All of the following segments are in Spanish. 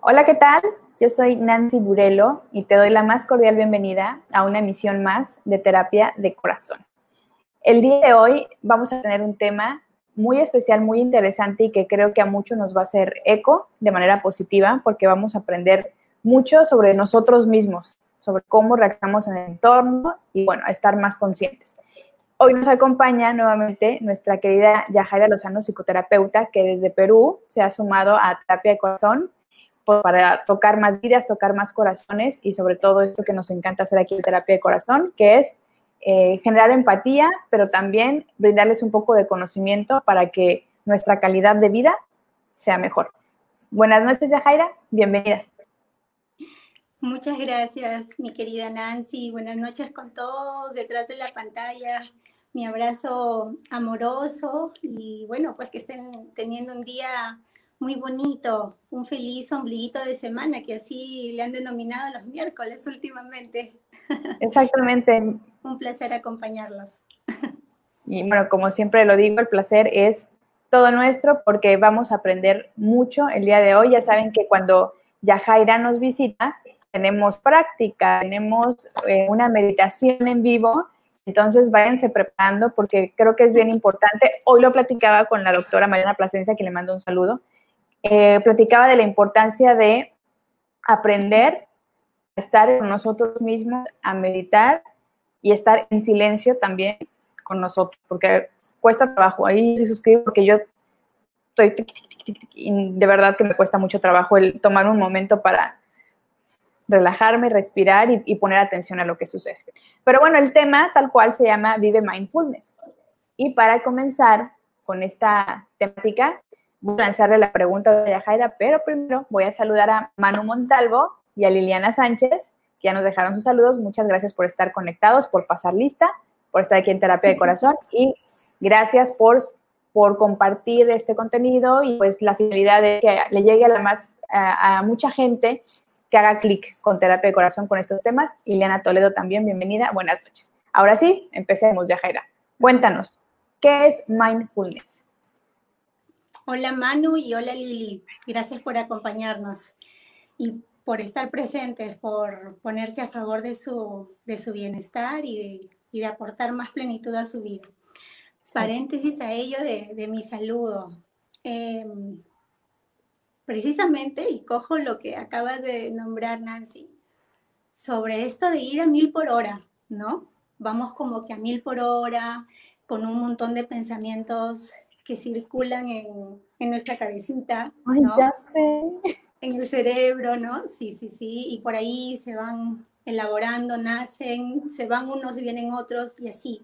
Hola, ¿qué tal? Yo soy Nancy Burelo y te doy la más cordial bienvenida a una emisión más de terapia de corazón. El día de hoy vamos a tener un tema muy especial, muy interesante y que creo que a muchos nos va a hacer eco de manera positiva porque vamos a aprender mucho sobre nosotros mismos, sobre cómo reaccionamos en el entorno y bueno, a estar más conscientes. Hoy nos acompaña nuevamente nuestra querida Yajaira Lozano, psicoterapeuta, que desde Perú se ha sumado a terapia de corazón para tocar más vidas, tocar más corazones y sobre todo esto que nos encanta hacer aquí en terapia de corazón, que es eh, generar empatía, pero también brindarles un poco de conocimiento para que nuestra calidad de vida sea mejor. Buenas noches, Yajaira, bienvenida. Muchas gracias, mi querida Nancy. Buenas noches con todos detrás de la pantalla. Mi abrazo amoroso y bueno, pues que estén teniendo un día muy bonito, un feliz ombliguito de semana, que así le han denominado los miércoles últimamente. Exactamente. un placer acompañarlos. Y bueno, como siempre lo digo, el placer es todo nuestro porque vamos a aprender mucho el día de hoy. Ya saben que cuando Yajaira nos visita, tenemos práctica, tenemos eh, una meditación en vivo. Entonces váyanse preparando porque creo que es bien importante. Hoy lo platicaba con la doctora Mariana Plasencia, que le mando un saludo. Eh, platicaba de la importancia de aprender a estar con nosotros mismos, a meditar y estar en silencio también con nosotros, porque cuesta trabajo. Ahí se suscribo porque yo estoy, de verdad que me cuesta mucho trabajo el tomar un momento para relajarme, respirar y, y, poner atención a lo que sucede. Pero bueno, el tema tal cual se llama Vive Mindfulness. Y para comenzar con esta temática, voy a lanzarle la pregunta a Yajaira, pero primero voy a saludar a Manu Montalvo y a Liliana Sánchez, que ya nos dejaron sus saludos. Muchas gracias por estar conectados, por pasar lista, por estar aquí en Terapia de Corazón y gracias por, por compartir este contenido y pues la finalidad de que le llegue a, la más, a, a mucha gente que haga clic con Terapia de Corazón con estos temas. Liliana Toledo también, bienvenida. Buenas noches. Ahora sí, empecemos, Yajaira. Cuéntanos, ¿qué es mindfulness? Hola Manu y hola Lili, gracias por acompañarnos y por estar presentes, por ponerse a favor de su, de su bienestar y de, y de aportar más plenitud a su vida. Paréntesis a ello de, de mi saludo. Eh, precisamente, y cojo lo que acabas de nombrar, Nancy, sobre esto de ir a mil por hora, ¿no? Vamos como que a mil por hora, con un montón de pensamientos que circulan en, en nuestra cabecita, Ay, ¿no? ya sé. En el cerebro, ¿no? Sí, sí, sí, y por ahí se van elaborando, nacen, se van unos y vienen otros y así.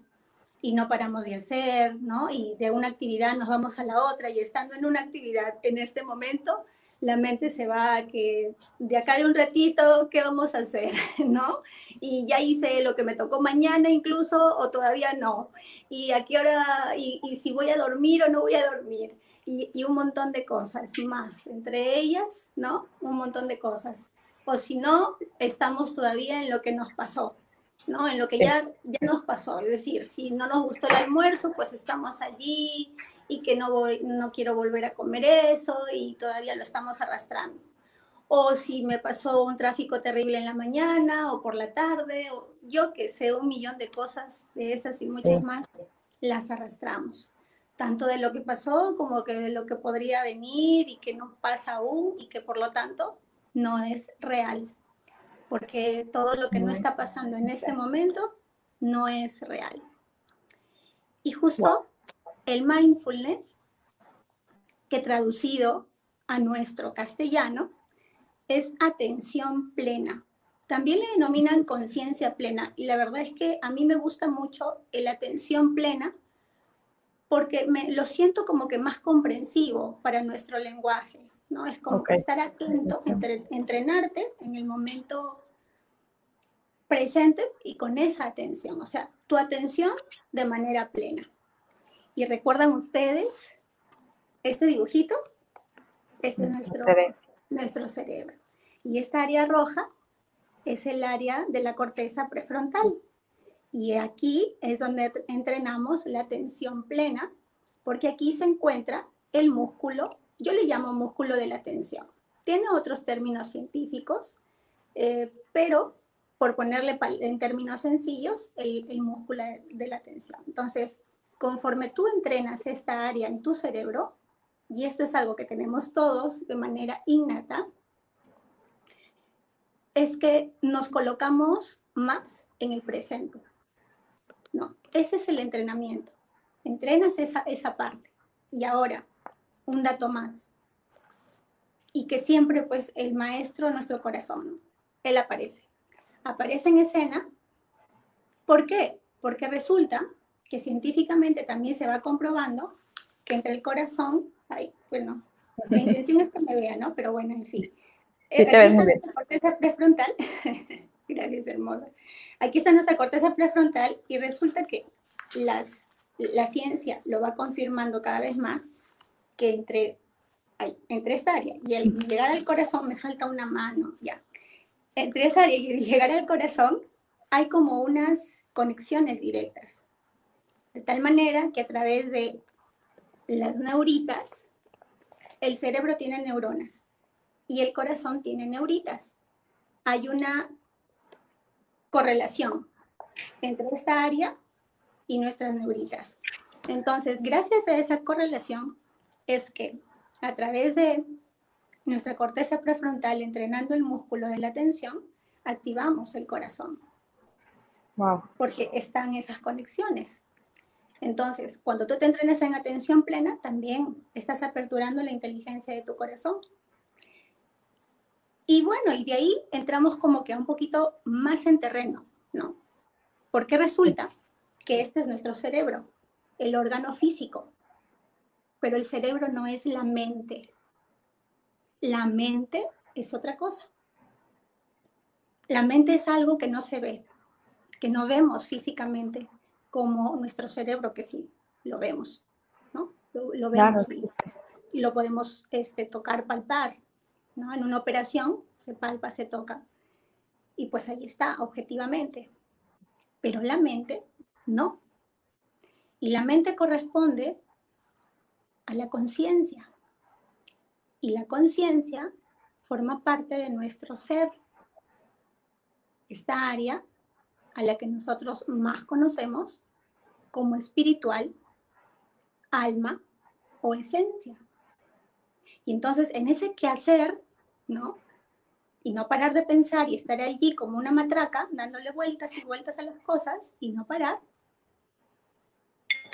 Y no paramos de hacer, ¿no? Y de una actividad nos vamos a la otra y estando en una actividad en este momento, la mente se va a que de acá de un ratito, ¿qué vamos a hacer? ¿No? Y ya hice lo que me tocó mañana incluso o todavía no. Y aquí ahora, y, y si voy a dormir o no voy a dormir. Y, y, un montón de cosas más, entre ellas, ¿no? Un montón de cosas. O si no, estamos todavía en lo que nos pasó, ¿no? En lo que sí. ya, ya nos pasó. Es decir, si no nos gustó el almuerzo, pues estamos allí y que no, voy, no quiero volver a comer eso y todavía lo estamos arrastrando. O si me pasó un tráfico terrible en la mañana o por la tarde, o yo que sé, un millón de cosas de esas y muchas sí. más, las arrastramos. Tanto de lo que pasó como que de lo que podría venir y que no pasa aún y que por lo tanto no es real. Porque todo lo que no está pasando en este momento no es real. Y justo el mindfulness, que traducido a nuestro castellano, es atención plena. También le denominan conciencia plena y la verdad es que a mí me gusta mucho el atención plena porque me, lo siento como que más comprensivo para nuestro lenguaje, ¿no? Es como okay. estar atento, entre, entrenarte en el momento presente y con esa atención, o sea, tu atención de manera plena. Y recuerdan ustedes este dibujito, este es nuestro, nuestro cerebro. Y esta área roja es el área de la corteza prefrontal. Y aquí es donde entrenamos la atención plena, porque aquí se encuentra el músculo, yo le llamo músculo de la atención. Tiene otros términos científicos, eh, pero por ponerle en términos sencillos, el, el músculo de la atención. Entonces, conforme tú entrenas esta área en tu cerebro, y esto es algo que tenemos todos de manera innata, es que nos colocamos más en el presente. No, ese es el entrenamiento. Entrenas esa, esa parte. Y ahora, un dato más. Y que siempre, pues, el maestro, nuestro corazón, él aparece. Aparece en escena. ¿Por qué? Porque resulta que científicamente también se va comprobando que entre el corazón, ay, bueno, la intención es que me vea, ¿no? Pero bueno, en fin. Sí, eh, te ves muy bien. corteza prefrontal. Gracias, hermosa. Aquí está nuestra corteza prefrontal y resulta que las, la ciencia lo va confirmando cada vez más que entre, entre esta área y el llegar al corazón me falta una mano, ya. Entre esa área y llegar al corazón hay como unas conexiones directas. De tal manera que a través de las neuritas, el cerebro tiene neuronas y el corazón tiene neuritas. Hay una correlación entre esta área y nuestras neuritas. Entonces, gracias a esa correlación es que a través de nuestra corteza prefrontal entrenando el músculo de la atención, activamos el corazón. Wow. Porque están esas conexiones. Entonces, cuando tú te entrenas en atención plena, también estás aperturando la inteligencia de tu corazón. Y bueno, y de ahí entramos como que un poquito más en terreno, ¿no? Porque resulta que este es nuestro cerebro, el órgano físico, pero el cerebro no es la mente. La mente es otra cosa. La mente es algo que no se ve, que no vemos físicamente, como nuestro cerebro, que sí lo vemos, ¿no? Lo, vemos y, lo podemos este, tocar, palpar, ¿no? En una operación se palpa, se toca. Y pues ahí está, objetivamente. Pero la mente, no. Y la mente corresponde a la conciencia. Y la conciencia forma parte de nuestro ser. Esta área a la que nosotros más conocemos como espiritual, alma o esencia. Y entonces en ese quehacer, ¿no? Y no parar de pensar y estar allí como una matraca, dándole vueltas y vueltas a las cosas y no parar,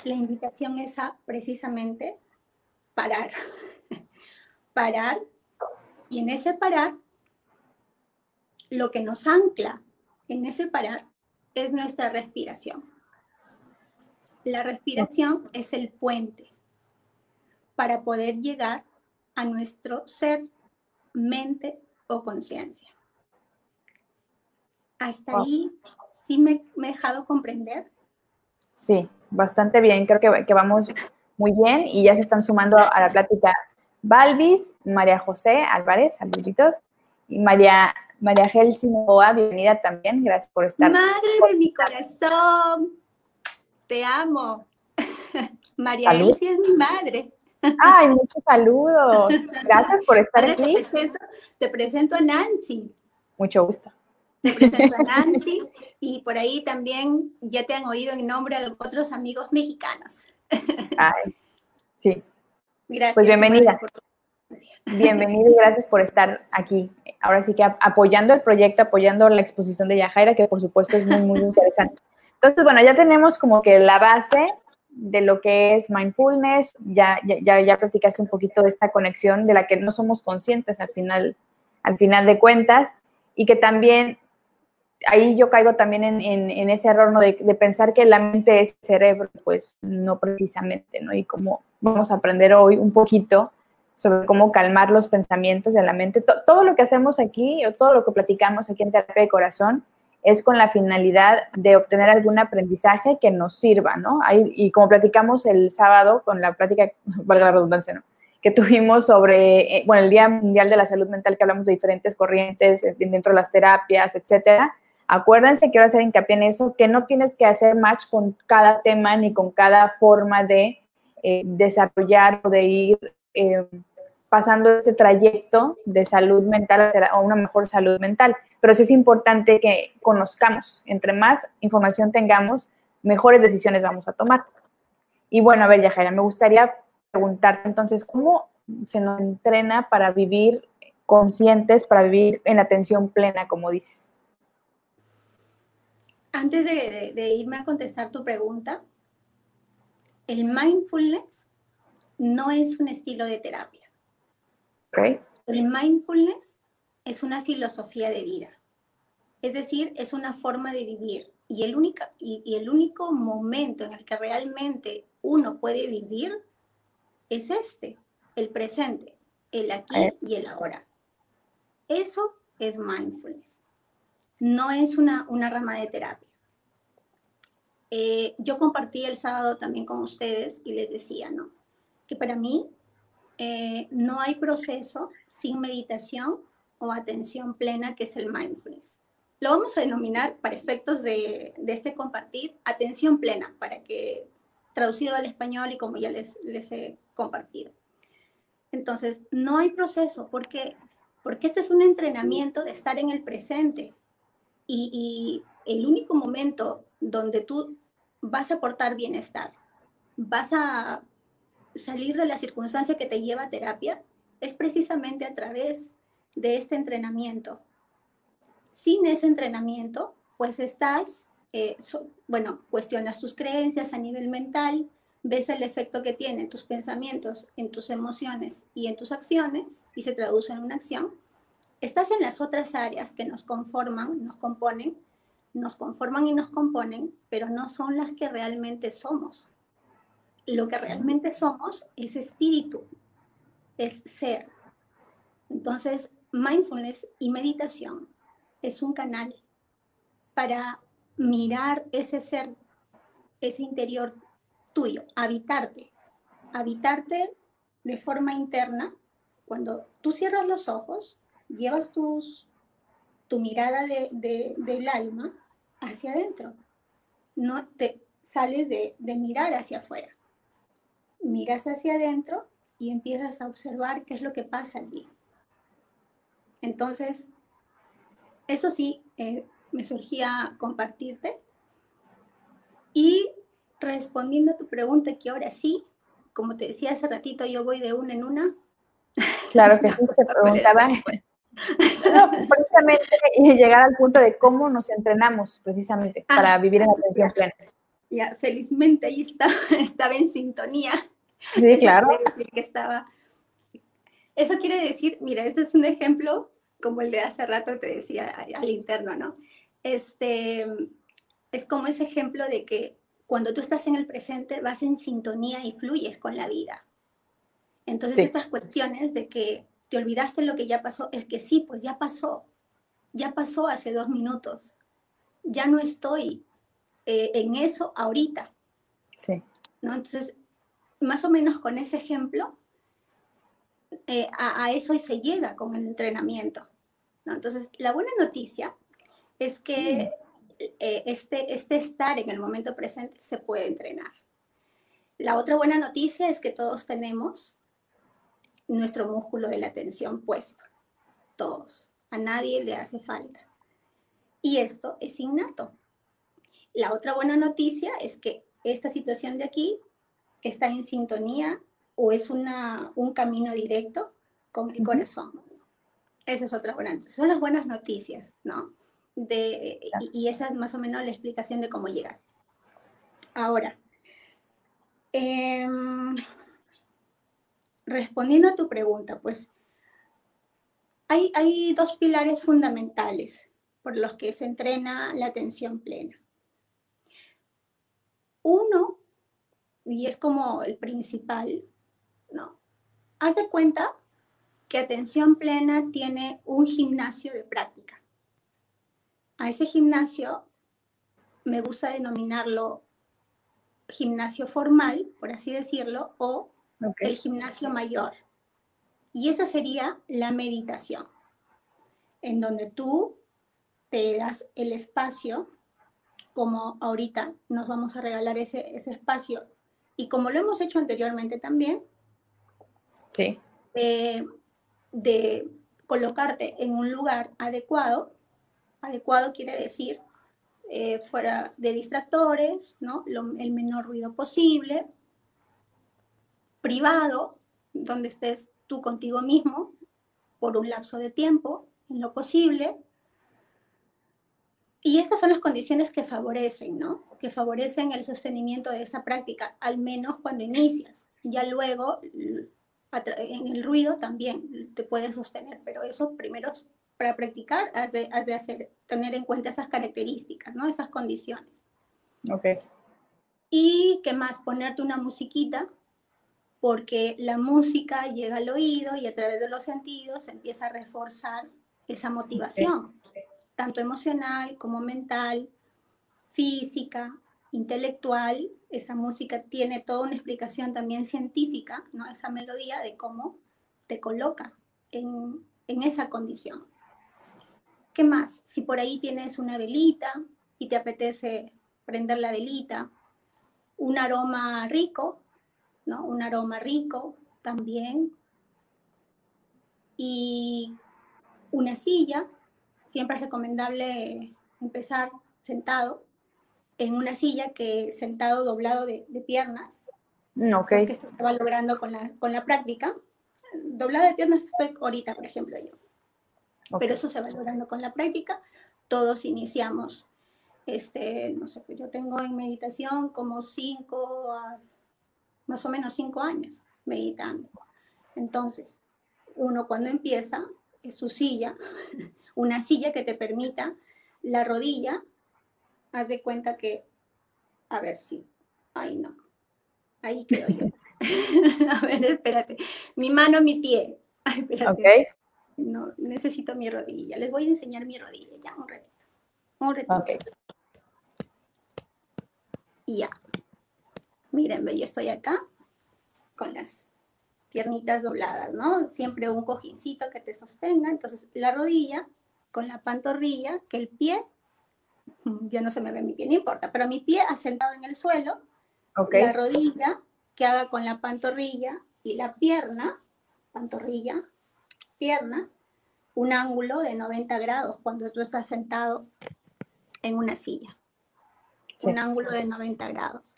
la invitación es precisamente parar. parar. Y en ese parar, lo que nos ancla en ese parar es nuestra respiración. La respiración es el puente para poder llegar a nuestro ser, mente o conciencia. ¿Hasta ahí sí me, he dejado comprender? Sí, bastante bien. Creo que, que, vamos muy bien y ya se están sumando a la plática Balvis, María José Álvarez, saluditos, y María, María Gelsi bienvenida también. Gracias por estar. Madre de mi corazón te amo. María Elsie es mi madre. Ay, muchos saludos. Gracias por estar aquí. Te presento, a Nancy. Mucho gusto. Te presento a Nancy y por ahí también ya te han oído en nombre de otros amigos mexicanos. Ay, sí. Gracias. Pues bienvenida. Bienvenida y gracias por estar aquí. Ahora sí que apoyando el proyecto, apoyando la exposición de Yajaira, que por supuesto es muy, muy interesante. Entonces, bueno, ya tenemos como que la base de lo que es mindfulness, ya, ya, ya platicaste un poquito de esta conexión de la que no somos conscientes al final, al final de cuentas, y que también, ahí yo caigo también en, en, ese error ¿no? de, de, pensar que la mente es cerebro, pues no precisamente, ¿no? Y como vamos a aprender hoy un poquito sobre cómo calmar los pensamientos de la mente, todo lo que hacemos aquí o todo lo que platicamos aquí en Terapia de Corazón, es con la finalidad de obtener algún aprendizaje que nos sirva, ¿no? y como platicamos el sábado con la plática, valga la redundancia, ¿no? Que tuvimos sobre, eh, bueno, el Día Mundial de la Salud Mental, que hablamos de diferentes corrientes eh, dentro de las terapias, etcétera. Acuérdense, quiero hacer hincapié en eso, que no tienes que hacer match con cada tema ni con cada forma de eh, desarrollar o de ir pasando este trayecto de salud mental a una mejor salud mental. Pero sí es importante que conozcamos, entre más información tengamos, mejores decisiones vamos a tomar. Y bueno, a ver, Yajaira, me gustaría preguntarte entonces, ¿cómo se nos entrena para vivir conscientes, para vivir en atención plena, como dices? Antes de, irme a contestar tu pregunta, el mindfulness no es un estilo de terapia. El mindfulness es una filosofía de vida. Es decir, es una forma de vivir. Y el, y el único momento en el que realmente uno puede vivir es este, el presente, el aquí y el ahora. Eso es mindfulness. No es una, una rama de terapia. Eh, yo compartí el sábado también con ustedes y les decía, ¿no? Que para mí eh, no hay proceso sin meditación o atención plena, que es el mindfulness. Lo vamos a denominar para efectos de, este compartir, atención plena, para que traducido al español y como ya les, he compartido. Entonces, no hay proceso. ¿Por qué? Porque este es un entrenamiento de estar en el presente. Y, el único momento donde tú vas a aportar bienestar, vas a salir de la circunstancia que te lleva a terapia, es precisamente a través de este entrenamiento. Sin ese entrenamiento, pues estás, eh, bueno, cuestionas tus creencias a nivel mental, ves el efecto que tienen tus pensamientos en tus emociones y en tus acciones y se traduce en una acción, estás en las otras áreas que nos conforman, nos componen, nos conforman y nos componen, pero no son las que realmente somos. Lo que realmente somos es espíritu, es ser. Entonces, mindfulness y meditación es un canal para mirar ese ser, ese interior tuyo, habitarte. Habitarte de forma interna, cuando tú cierras los ojos, llevas tus, tu mirada del alma hacia adentro. No te sales de, de mirar hacia afuera. Miras hacia adentro y empiezas a observar qué es lo que pasa allí. Entonces, eso sí, eh, me surgía compartirte. Y respondiendo a tu pregunta, que ahora sí, como te decía hace ratito, yo voy de una en una. Claro que sí, se preguntaba. No, precisamente llegar al punto de cómo nos entrenamos precisamente ah, para vivir en la atención plena. Ya, felizmente ahí está, estaba en sintonía. Sí, claro. decir que estaba. Eso quiere decir, mira, este es un ejemplo como el de hace rato te decía al interno, ¿no? Este es como ese ejemplo de que cuando tú estás en el presente vas en sintonía y fluyes con la vida. Entonces estas cuestiones de que te olvidaste lo que ya pasó, es que sí, pues ya pasó, ya pasó hace dos minutos, ya no estoy eh, en eso ahorita. Sí. ¿no? Entonces, más o menos con ese ejemplo, eh, a, a, eso se llega con el entrenamiento. ¿no? Entonces, la buena noticia es que. Eh, este, este estar en el momento presente se puede entrenar. La otra buena noticia es que todos tenemos nuestro músculo de la atención puesto. Todos. A nadie le hace falta. Y esto es innato. La otra buena noticia es que esta situación de aquí está en sintonía o es una, un camino directo con el corazón. Esa es otra buena noticia. Son las buenas noticias, ¿no? de, y, esa es más o menos la explicación de cómo llegas. Ahora, em, respondiendo a tu pregunta, pues hay, hay dos pilares fundamentales por los que se entrena la atención plena. Uno, y es como el principal, ¿no? Haz de cuenta que atención plena tiene un gimnasio de práctica a ese gimnasio me gusta denominarlo gimnasio formal, por así decirlo, o el gimnasio mayor. Y esa sería la meditación, en donde tú te das el espacio, como ahorita nos vamos a regalar ese, ese espacio, y como lo hemos hecho anteriormente también, sí. eh, de colocarte en un lugar adecuado. Adecuado quiere decir eh, fuera de distractores, ¿no? el menor ruido posible, privado, donde estés tú contigo mismo por un lapso de tiempo, en lo posible. Y estas son las condiciones que favorecen, ¿no? Que favorecen el sostenimiento de esa práctica, al menos cuando inicias. Ya luego, en el ruido también te puedes sostener, pero eso primero para practicar has de, de hacer, tener en cuenta esas características, ¿no? Esas condiciones. Ok. Y qué más, ponerte una musiquita, porque la música llega al oído y a través de los sentidos empieza a reforzar esa motivación, tanto emocional como mental, física, intelectual. Esa música tiene toda una explicación también científica, ¿no? Esa melodía de cómo te coloca en, en esa condición. ¿Qué más? Si por ahí tienes una velita y te apetece prender la velita, un aroma rico, ¿no? Un aroma rico también. Y una silla, siempre es recomendable empezar sentado, en una silla que sentado doblado de, piernas. Mm, okay. que esto se va logrando con la, con la práctica. Doblado de piernas estoy ahorita, por ejemplo, yo pero eso se va logrando con la práctica. Todos iniciamos, este, no sé, yo tengo en meditación como cinco, más o menos cinco años meditando. Entonces, uno cuando empieza, es su silla, una silla que te permita la rodilla, haz de cuenta que, a ver si, ay no, ahí creo yo. a ver, espérate, mi mano, mi pie. Ay, espérate no, necesito mi rodilla. Les voy a enseñar mi rodilla, ya, un ratito. Un ratito. Ok. Y ya. Miren, yo estoy acá con las piernitas dobladas, ¿no? Siempre un cojincito que te sostenga. Entonces, la rodilla con la pantorrilla, que el pie, ya no se me ve mi pie, no importa, pero mi pie asentado en el suelo, okay. la rodilla que haga con la pantorrilla y la pierna, pantorrilla, pierna un ángulo de 90 grados cuando tú estás sentado en una silla. Un ángulo de 90 grados.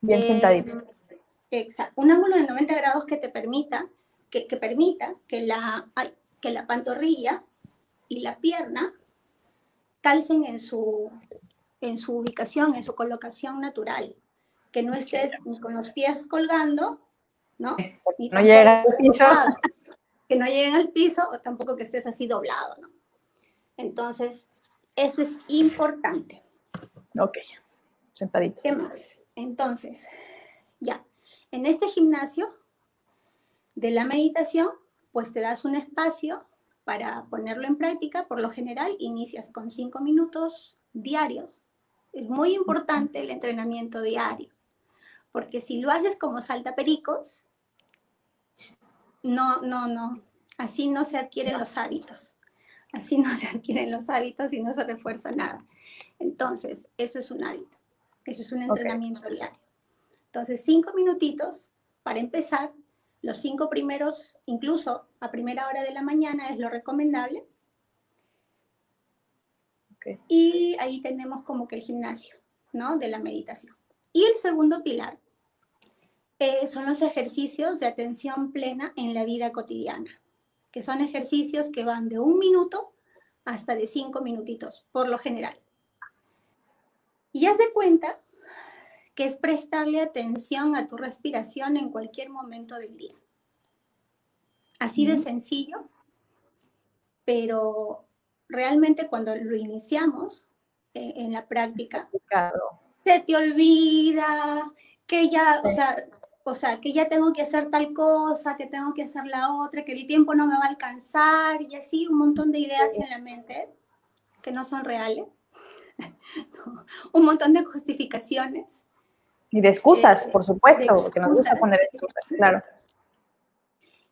Bien eh, sentadito. Exacto. Un ángulo de 90 grados que te permita que, permita que la, que la pantorrilla y la pierna calcen en su, en su ubicación, en su colocación natural. Que no estés con los pies colgando, ¿no? no llega al piso que no lleguen al piso o tampoco que estés así doblado, ¿no? Entonces, eso es importante. Ok, sentadito. ¿Qué más? Entonces, ya, en este gimnasio de la meditación, pues te das un espacio para ponerlo en práctica. Por lo general, inicias con cinco minutos diarios. Es muy importante el entrenamiento diario, porque si lo haces como salta pericos, no, no, no. Así no se adquieren los hábitos. Así no se adquieren los hábitos y no se refuerza nada. Entonces, eso es un hábito. Eso es un entrenamiento diario. Entonces, cinco minutitos para empezar. Los cinco primeros, incluso a primera hora de la mañana, es lo recomendable. Y ahí tenemos como que el gimnasio, ¿no? De la meditación. Y el segundo pilar eh, son los ejercicios de atención plena en la vida cotidiana, que son ejercicios que van de un minuto hasta de cinco minutitos, por lo general. Y haz de cuenta que es prestarle atención a tu respiración en cualquier momento del día. Así de sencillo, pero realmente cuando lo iniciamos eh, en la práctica, se te olvida que ya, o sea, o sea, que ya tengo que hacer tal cosa, que tengo que hacer la otra, que el tiempo no me va a alcanzar y así un montón de ideas en la mente que no son reales, un montón de justificaciones. Y de excusas, eh, por supuesto, que nos gusta poner excusas, claro.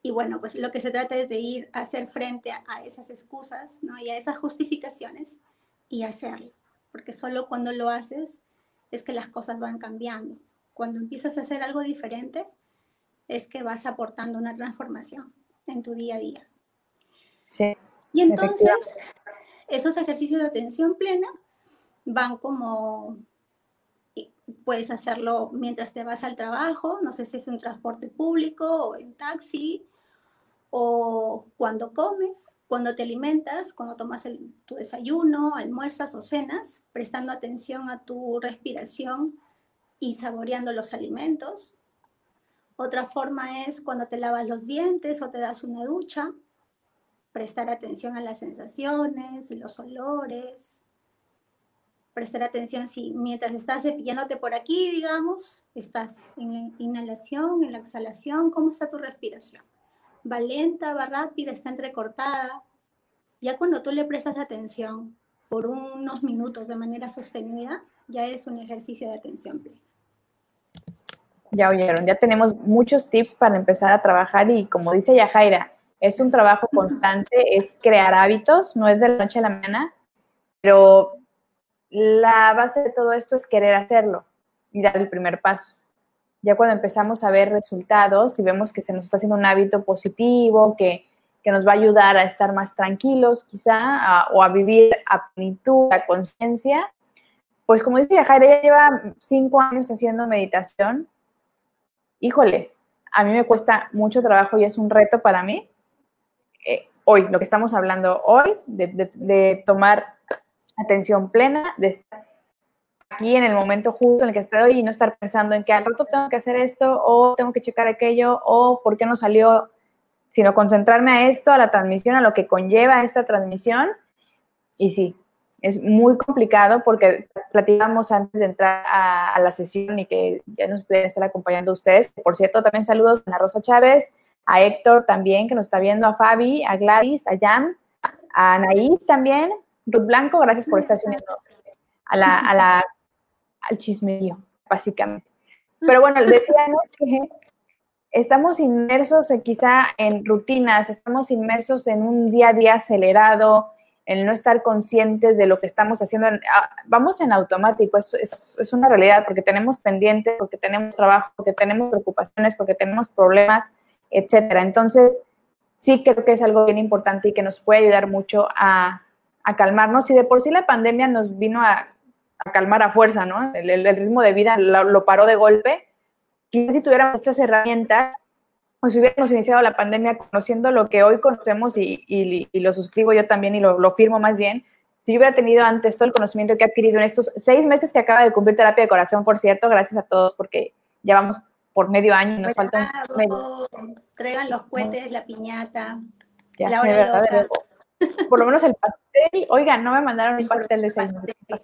Y bueno, pues lo que se trata es de ir a hacer frente a, a esas excusas ¿no? y a esas justificaciones y hacerlo, porque solo cuando lo haces es que las cosas van cambiando cuando empiezas a hacer algo diferente, es que vas aportando una transformación. en tu día a día. Sí. Y entonces, esos ejercicios de atención plena van como, puedes hacerlo mientras te vas al trabajo, no sé si es un transporte público o en taxi, o cuando comes, cuando te alimentas, cuando tomas tu desayuno, almuerzas o cenas, prestando atención a tu respiración y saboreando los alimentos. Otra forma es cuando te lavas los dientes o te das una ducha, prestar atención a las sensaciones los olores. Prestar atención si mientras estás cepillándote por aquí, digamos, estás en la inhalación, en la exhalación, ¿cómo está tu respiración? va lenta, va rápida, está entrecortada. Ya cuando tú le prestas atención por unos minutos de manera sostenida, ya es un ejercicio de atención plena. Ya oyeron, ya tenemos muchos tips para empezar a trabajar y como dice Yajaira, es un trabajo constante, es crear hábitos, no es de la noche a la mañana, pero la base de todo esto es querer hacerlo y dar el primer paso ya cuando empezamos a ver resultados y vemos que se nos está haciendo un hábito positivo, que, nos va a ayudar a estar más tranquilos quizá, o a vivir a plenitud, a conciencia, pues como dice Jaira, ella lleva cinco años haciendo meditación. Híjole, a mí me cuesta mucho trabajo y es un reto para mí. Eh, hoy, lo que estamos hablando hoy, de, de tomar atención plena, de estar aquí en el momento justo en el que estoy y no estar pensando en que al rato tengo que hacer esto o tengo que checar aquello o por qué no salió, sino concentrarme a esto, a la transmisión, a lo que conlleva esta transmisión. Y sí, es muy complicado porque platicamos antes de entrar a, la sesión y que ya nos pueden estar acompañando ustedes. Por cierto, también saludos a Rosa Chávez, a Héctor también, que nos está viendo, a Fabi, a Gladys, a Jan, a Anaís también, Ruth Blanco, gracias por estar uniendo a la, a la al chismerío, básicamente. Pero bueno, decíamos que estamos inmersos quizá en rutinas, estamos inmersos en un día a día acelerado, en no estar conscientes de lo que estamos haciendo. Ah, vamos en automático, es, es, una realidad, porque tenemos pendientes, porque tenemos trabajo, porque tenemos preocupaciones, porque tenemos problemas, etcétera. Entonces, sí creo que es algo bien importante y que nos puede ayudar mucho a, a calmarnos. Y de por sí la pandemia nos vino a a calmar a fuerza, ¿no? El, ritmo de vida lo, paró de golpe. Quizás si tuviéramos estas herramientas, o si hubiéramos iniciado la pandemia conociendo lo que hoy conocemos y, lo suscribo yo también y lo, firmo más bien, si yo hubiera tenido antes todo el conocimiento que he adquirido en estos seis meses que acaba de cumplir terapia de corazón, por cierto, gracias a todos porque ya vamos por medio año y nos faltan medio. Traigan los cohetes, la piñata, ya la hora por lo menos el pastel, oigan, no me mandaron un pastel de seis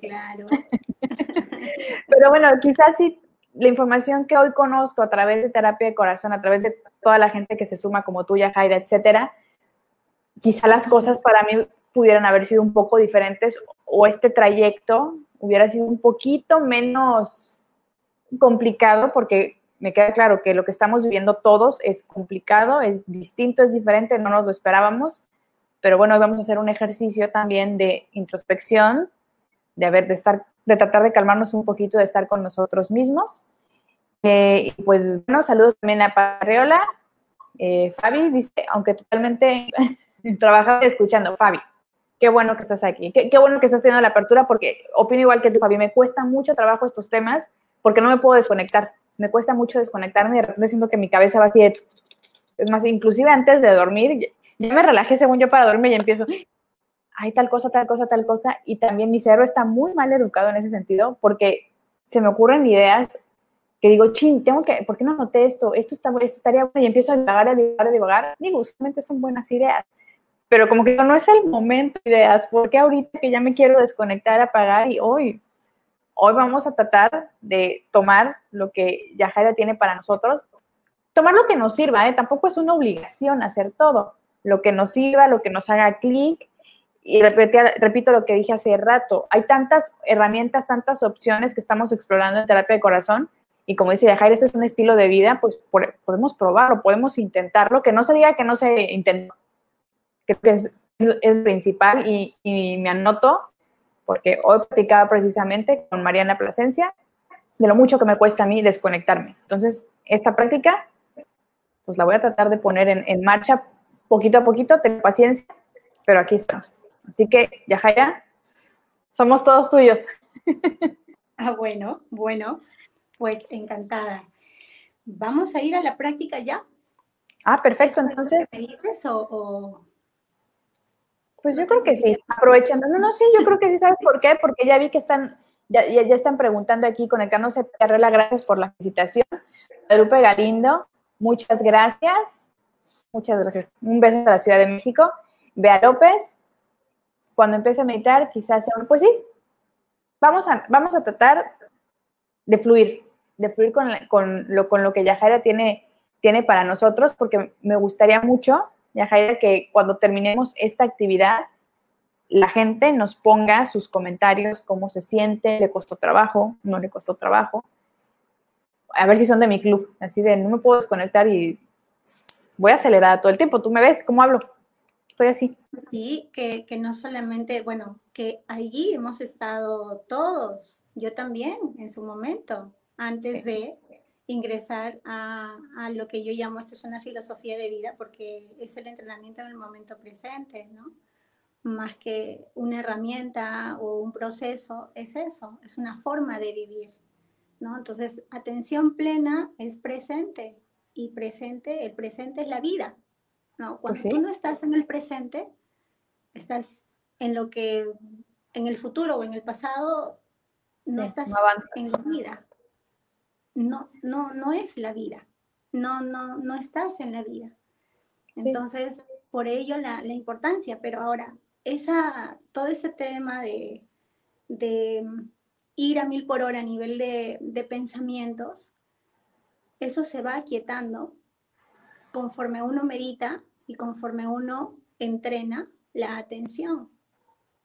Claro. Pero bueno, quizás sí, la información que hoy conozco a través de terapia de corazón, a través de toda la gente que se suma como tuya, Jaira, etcétera, quizá las cosas para mí pudieran haber sido un poco diferentes o este trayecto hubiera sido un poquito menos complicado porque me queda claro que lo que estamos viviendo todos es complicado, es distinto, es diferente, no nos lo esperábamos, pero bueno, hoy vamos a hacer un ejercicio también de introspección, de, haber, de, estar, de tratar de calmarnos un poquito, de estar con nosotros mismos. Eh, y pues bueno, saludos también a Parreola. Eh, Fabi dice, aunque totalmente trabajando escuchando, Fabi, qué bueno que estás aquí, qué, qué, bueno que estás teniendo la apertura, porque opino igual que tú, Fabi, me cuesta mucho trabajo estos temas porque no me puedo desconectar, me cuesta mucho desconectarme y de repente siento que mi cabeza va así, es más, inclusive antes de dormir, ya me relajé según yo para dormir y empiezo, hay tal cosa, tal cosa, tal cosa, y también mi cerebro está muy mal educado en ese sentido porque se me ocurren ideas que digo, chin, tengo que, ¿por qué no anoté esto? Esto, está, estaría bueno y empiezo a divagar, a divagar, a divagar. Digo, justamente son buenas ideas, pero como que no es el momento de ideas, porque ahorita que ya me quiero desconectar, apagar y hoy, hoy vamos a tratar de tomar lo que Yajaira tiene para nosotros, tomar lo que nos sirva, ¿eh? tampoco es una obligación hacer todo, lo que nos sirva, lo que nos haga clic. Y repito lo que dije hace rato, hay tantas herramientas, tantas opciones que estamos explorando en terapia de corazón. Y como dice Jair, este es un estilo de vida, pues podemos probarlo, podemos intentarlo, que no se diga que no se intentó. Creo que es, es, principal y, me anoto, porque hoy platicaba precisamente con Mariana Plasencia de lo mucho que me cuesta a mí desconectarme. Entonces, esta práctica, pues la voy a tratar de poner en marcha poquito a poquito, ten paciencia, pero aquí estamos. Así que, Yajaira, somos todos tuyos. Ah, bueno, bueno, pues encantada. ¿Vamos a ir a la práctica ya? Ah, perfecto, entonces. ¿Me dices o, Pues yo creo que sí, aprovechando. No, no, sí, yo creo que sí, ¿sabes por qué? Porque ya vi que están, ya, ya, están preguntando aquí, conectándose. Carrela, gracias por la felicitación. Guadalupe Galindo, muchas gracias. Muchas gracias. Un beso a la Ciudad de México. Bea López, cuando empiece a meditar, quizás sea, pues sí, vamos a, vamos a tratar de fluir, de fluir con, con, lo, con lo que Yajaira tiene, tiene para nosotros, porque me gustaría mucho, Yajaira, que cuando terminemos esta actividad, la gente nos ponga sus comentarios, cómo se siente, le costó trabajo, no le costó trabajo. A ver si son de mi club, así de no me puedo desconectar y voy acelerada todo el tiempo. ¿Tú me ves cómo hablo? Estoy así. Sí, que, que no solamente, bueno, que allí hemos estado todos, yo también en su momento, antes de ingresar a, a, lo que yo llamo, esto es una filosofía de vida, porque es el entrenamiento en el momento presente, ¿no? Más que una herramienta o un proceso, es eso, es una forma de vivir, ¿no? Entonces, atención plena es presente y presente, el presente es la vida, ¿no? Cuando pues tú no estás en el presente, estás en lo que en el futuro o en el pasado no estás en la vida. No, no, no es la vida. No, no, no estás en la vida. Entonces, por ello la, la, importancia, pero ahora, esa, todo ese tema de, de ir a mil por hora a nivel de, de pensamientos, eso se va aquietando conforme uno medita y conforme uno entrena la atención.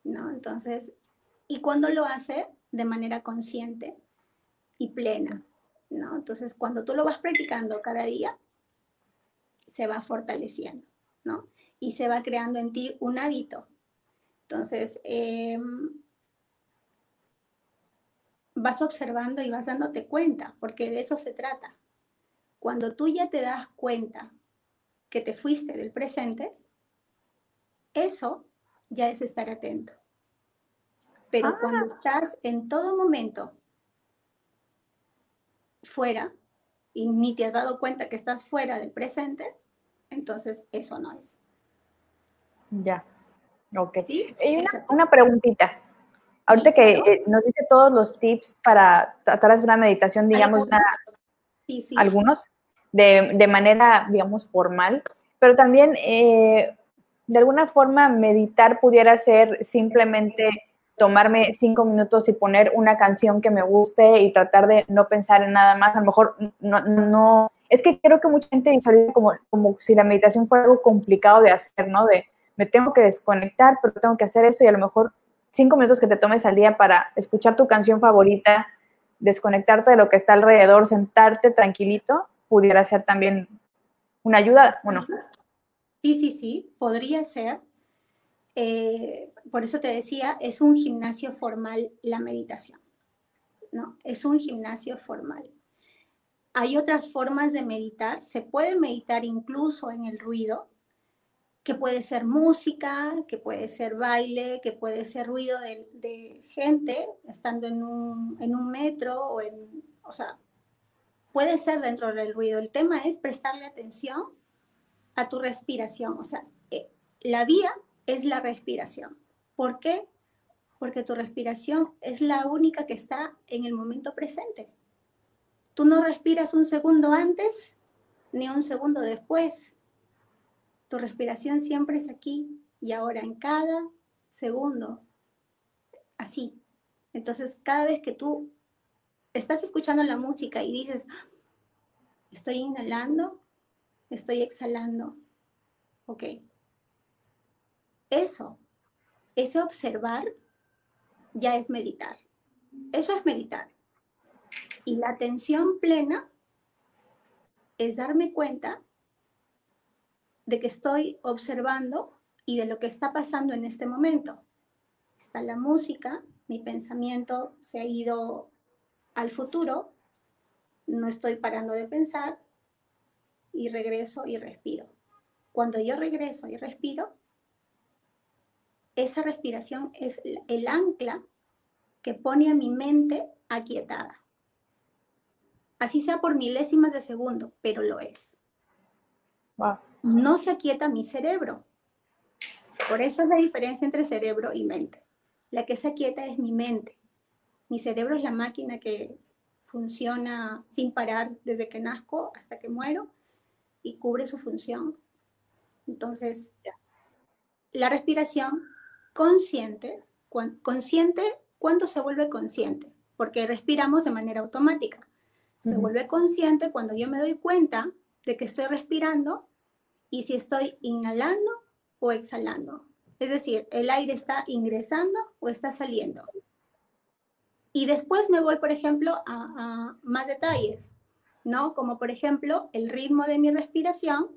¿no? Entonces, y cuando lo hace de manera consciente y plena, ¿no? Entonces, cuando tú lo vas practicando cada día, se va fortaleciendo, ¿no? Y se va creando en ti un hábito. Entonces, em, vas observando y vas dándote cuenta, porque de eso se trata. Cuando tú ya te das cuenta que te fuiste del presente, eso ya es estar atento. Pero ah. cuando estás en todo momento fuera y ni te has dado cuenta que estás fuera del presente, entonces eso no es. Ya, ok. una, preguntita. Ahorita que eh, nos dice todos los tips para tratar de una meditación, digamos, algunos, de, manera, digamos, formal, pero también eh, de alguna forma meditar pudiera ser simplemente tomarme cinco minutos y poner una canción que me guste y tratar de no pensar en nada más. A lo mejor no, no, es que creo que mucha gente visualiza como, como si la meditación fuera algo complicado de hacer, ¿no? De me tengo que desconectar, pero tengo que hacer eso y a lo mejor cinco minutos que te tomes al día para escuchar tu canción favorita, desconectarte de lo que está alrededor, sentarte tranquilito, pudiera ser también una ayuda, bueno. Sí, sí, sí, podría ser. Eh, por eso te decía, es un gimnasio formal la meditación. ¿no? Es un gimnasio formal. Hay otras formas de meditar. Se puede meditar incluso en el ruido, que puede ser música, que puede ser baile, que puede ser ruido de, gente estando en un, en un metro o en, o sea, puede ser dentro del ruido. El tema es prestarle atención a tu respiración. O sea, eh, la vía es la respiración. ¿Por qué? Porque tu respiración es la única que está en el momento presente. Tú no respiras un segundo antes ni un segundo después. Tu respiración siempre es aquí y ahora en cada segundo. Así. Entonces, cada vez que tú estás escuchando la música y dices, estoy inhalando, estoy exhalando. Ok. Eso, ese observar, ya es meditar. Eso es meditar. Y la atención plena es darme cuenta de que estoy observando y de lo que está pasando en este momento. Está la música, mi pensamiento se ha ido al futuro, no estoy parando de pensar, y regreso y respiro. cuando yo regreso y respiro, esa respiración es el ancla que pone a mi mente aquietada. Así sea por milésimas de segundo, pero lo es. No se aquieta mi cerebro. Por eso es la diferencia entre cerebro y mente. La que se aquieta es mi mente. Mi cerebro es la máquina que funciona sin parar desde que nazco hasta que muero y cubre su función. Entonces, la respiración consciente, consciente, ¿cuándo se vuelve consciente? Porque respiramos de manera automática. Se vuelve consciente cuando yo me doy cuenta de que estoy respirando y si estoy inhalando o exhalando. Es decir, el aire está ingresando o está saliendo. Y después me voy, por ejemplo, a, a más detalles, ¿no? Como por ejemplo el ritmo de mi respiración,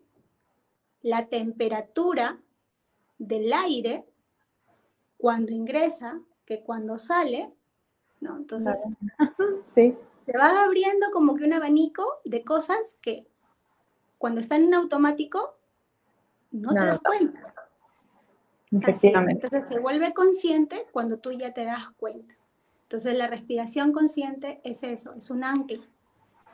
la temperatura del aire cuando ingresa que cuando sale, ¿no? Entonces, sí. se va abriendo como que un abanico de cosas que cuando están en automático no, te das cuenta. Entonces se vuelve consciente cuando tú ya te das cuenta. Entonces la respiración consciente es eso, es un ancla.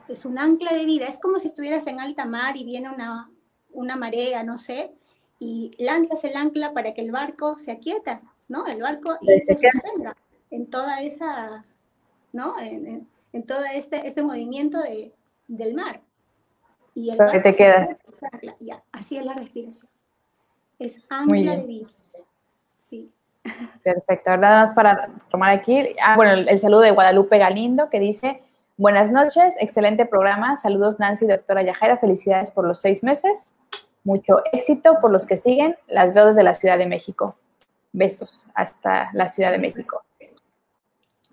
Es un ancla de vida. Es como si estuvieras en alta mar y viene una, una marea, no sé, y lanzas el ancla para que el barco se aquieta. ¿no? El barco y se sostenga en toda esa, ¿no? En, todo este, este movimiento de, del mar. Y el barco te quedas. Ya, así es la respiración. Es ancla de vida. Sí. Perfecto. Ahora nada más para tomar aquí. Ah, bueno, el, saludo de Guadalupe Galindo que dice: Buenas noches, excelente programa. Saludos, Nancy, doctora Yajaira. Felicidades por los seis meses. Mucho éxito por los que siguen. Las veo desde la Ciudad de México. Besos hasta la Ciudad de México.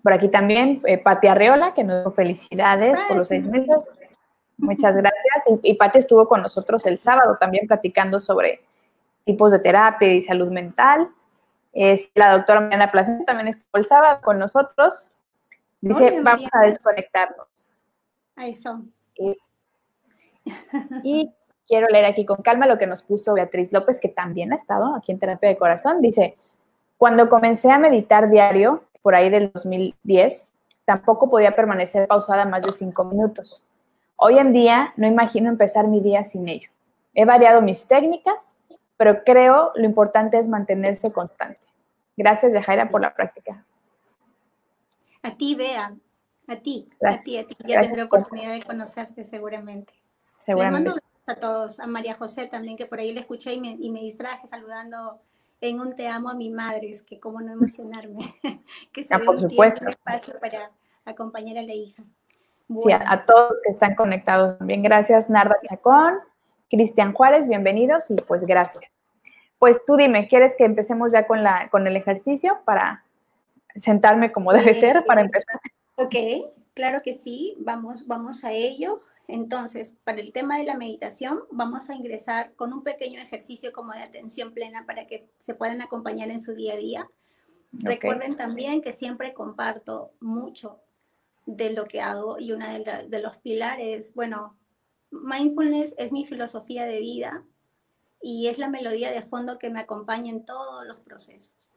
Por aquí también, eh, Pati Arreola, que nos dio felicidades por los seis meses. Muchas gracias. Y, Pati estuvo con nosotros el sábado también platicando sobre tipos de terapia y salud mental. Es, la doctora Mariana Placenta también estuvo el sábado con nosotros. Dice, vamos a desconectarnos. A eso. Y quiero leer aquí con calma lo que nos puso Beatriz López, que también ha estado aquí en Terapia de Corazón. Dice, cuando comencé a meditar diario, por ahí del 2010, tampoco podía permanecer pausada más de cinco minutos. Hoy en día no imagino empezar mi día sin ello. He variado mis técnicas, pero creo lo importante es mantenerse constante. Gracias, Yajaira, por la práctica. A ti, Bea. A ti, a ti, a ti. Ya tendré oportunidad de conocerte seguramente. Seguramente. mando a todos, a María José también, que por ahí le escuché y me, y me distraje saludando en un te amo a mi madre, es que cómo no emocionarme, que se ah, dé un tiempo, un espacio para acompañar a la hija. Sí, a, todos que están conectados también. Gracias, Narda Chacón, Cristian Juárez, bienvenidos y pues gracias. Pues tú dime, ¿quieres que empecemos ya con, la, con el ejercicio para sentarme como debe ser para empezar? Ok, claro que sí, vamos, vamos a ello. Entonces, para el tema de la meditación, vamos a ingresar con un pequeño ejercicio como de atención plena para que se puedan acompañar en su día a día. Recuerden también que siempre comparto mucho de lo que hago y uno de, de, los pilares, bueno, mindfulness es mi filosofía de vida y es la melodía de fondo que me acompaña en todos los procesos.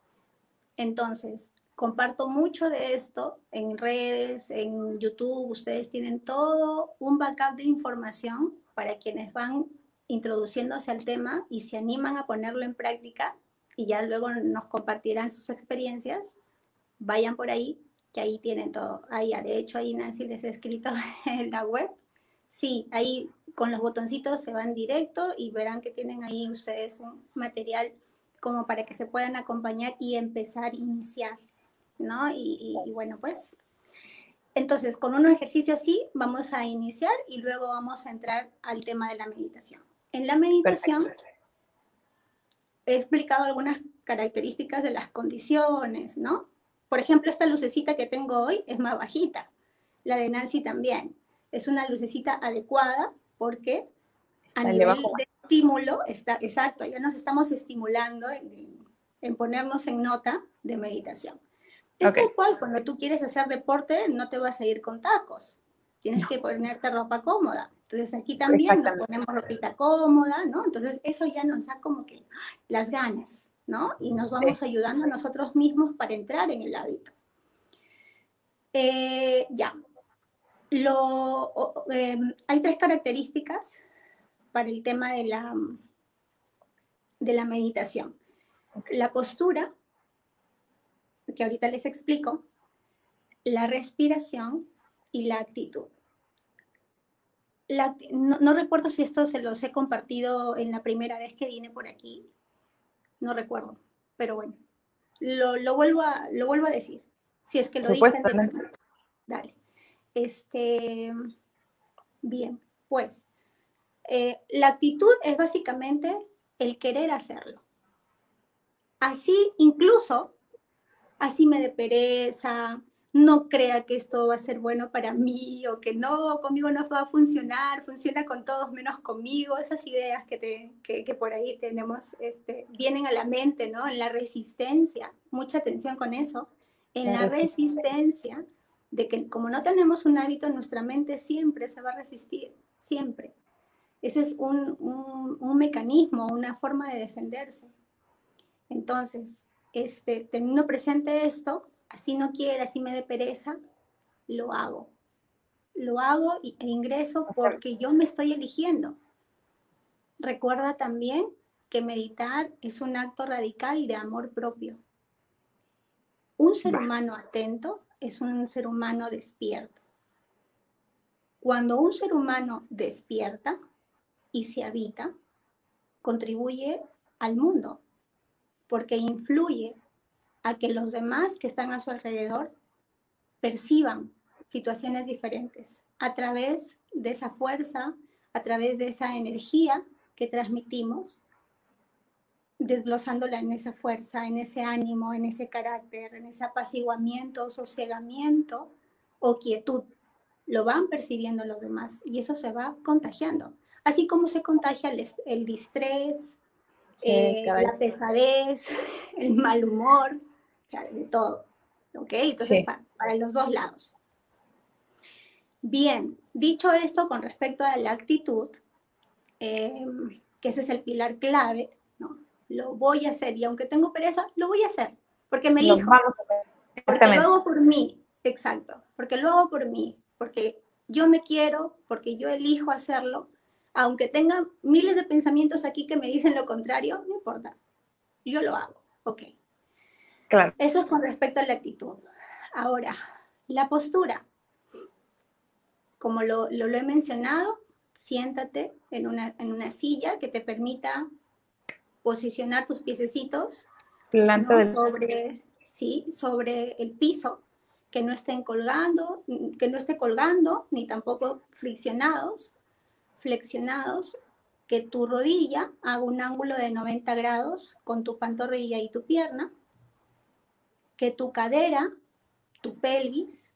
Entonces, comparto mucho de esto en redes, en YouTube, ustedes tienen todo un backup de información para quienes van introduciéndose al tema y se animan a ponerlo en práctica y ya luego nos compartirán sus experiencias. Vayan por ahí, que ahí tienen todo. Ahí, de hecho, ahí Nancy les he escrito en la web. Sí, ahí con los botoncitos se van directo y verán que tienen ahí ustedes un material como para que se puedan acompañar y empezar iniciar ¿no? Y, bueno, pues, entonces con un ejercicio así vamos a iniciar y luego vamos a entrar al tema de la meditación. En la meditación he explicado algunas características de las condiciones, ¿no? Por ejemplo, esta lucecita que tengo hoy es más bajita, la de Nancy también. Es una lucecita adecuada porque a nivel de estímulo está, exacto, ya nos estamos estimulando en ponernos en nota de meditación. Es tal cual, cuando tú quieres hacer deporte, no te vas a ir con tacos. tienes que ponerte ropa cómoda. Entonces aquí también nos ponemos ropita cómoda, ¿no? Entonces eso ya nos da como que las ganas, ¿no? Y nos vamos ayudando a nosotros mismos para entrar en el hábito. Eh, ya. Lo, em, hay tres características para el tema de la, de la meditación. La postura, que ahorita les explico, la respiración y la actitud. no, recuerdo si esto se los he compartido en la primera vez que vine por aquí. No recuerdo, pero bueno, lo, vuelvo, a, lo vuelvo a decir. Si es que lo dije. Este, bien, pues eh, la actitud es básicamente el querer hacerlo. Así, incluso, así me de pereza, no crea que esto va a ser bueno para mí o que no, conmigo no va a funcionar, funciona con todos menos conmigo, esas ideas que, te, que, por ahí tenemos, este, vienen a la mente, ¿no? En la resistencia, mucha atención con eso, en la, resistencia de que como no tenemos un hábito, nuestra mente siempre se va a resistir, siempre. Ese es un, un, un mecanismo, una forma de defenderse. Entonces, este, teniendo presente esto, así no quiera, así me dé pereza, lo hago. Lo hago e ingreso porque yo me estoy eligiendo. Recuerda también que meditar es un acto radical de amor propio. Un ser humano atento es un ser humano despierto. Cuando un ser humano despierta y se habita, contribuye al mundo, porque influye a que los demás que están a su alrededor perciban situaciones diferentes a través de esa fuerza, a través de esa energía que transmitimos, desglosándola en esa fuerza, en ese ánimo, en ese carácter, en ese apaciguamiento, sosegamiento o quietud. Lo van percibiendo los demás y eso se va contagiando. Así como se contagia el, el distrés, eh, la pesadez, el mal humor, de todo. ¿Ok? Entonces, para, los dos lados. Bien, dicho esto con respecto a la actitud, em, que ese es el pilar clave. Lo voy a hacer. Y aunque tengo pereza, lo voy a hacer, porque me elijo. Porque lo hago por mí, exacto, porque lo hago por mí, porque yo me quiero, porque yo elijo hacerlo, aunque tenga miles de pensamientos aquí que me dicen lo contrario, no importa, yo lo hago, ok. Eso es con respecto a la actitud. Ahora, la postura. Como lo, he mencionado, siéntate en una, en una, silla que te permita posicionar tus piececitos sobre, sí, sobre el piso, que no estén colgando, que no esté colgando, ni tampoco friccionados, flexionados, que tu rodilla haga un ángulo de 90 grados con tu pantorrilla y tu pierna, que tu cadera, tu pelvis,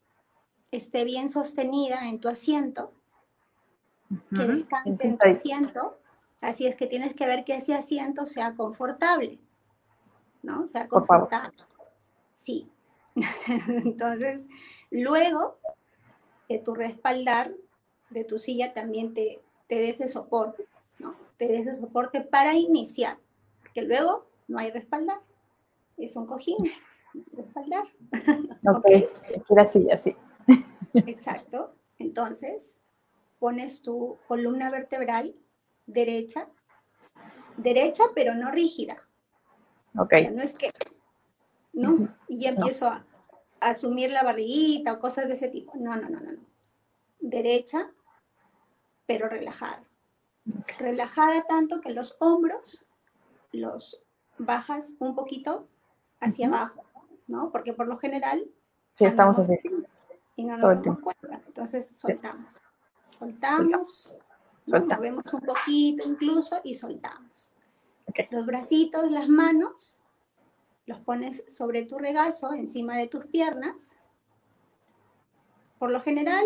esté bien sostenida en tu asiento, que descanse en tu asiento. Así es que tienes que ver que ese asiento sea confortable, ¿no? Sea confortable. Sí. Entonces, luego de tu respaldar, de tu silla también te, te dé ese soporte, ¿no? Te dé ese soporte para iniciar, porque luego no hay respaldar, es un cojín respaldar. Ok, okay. así, así. Exacto. Entonces, pones tu columna vertebral derecha, derecha pero no rígida. Ok. no es que, ¿no? Y ya empiezo a, asumir la barriguita o cosas de ese tipo. No, no, no, no. no. Derecha, pero relajada. Relajada tanto que los hombros los bajas un poquito hacia abajo ¿no? Porque por lo general... Sí, estamos así. Y no nos damos cuenta. Entonces soltamos. Soltamos. Soltamos. Movemos un poquito incluso y soltamos. Los bracitos, las manos, los pones sobre tu regazo, encima de tus piernas. Por lo general,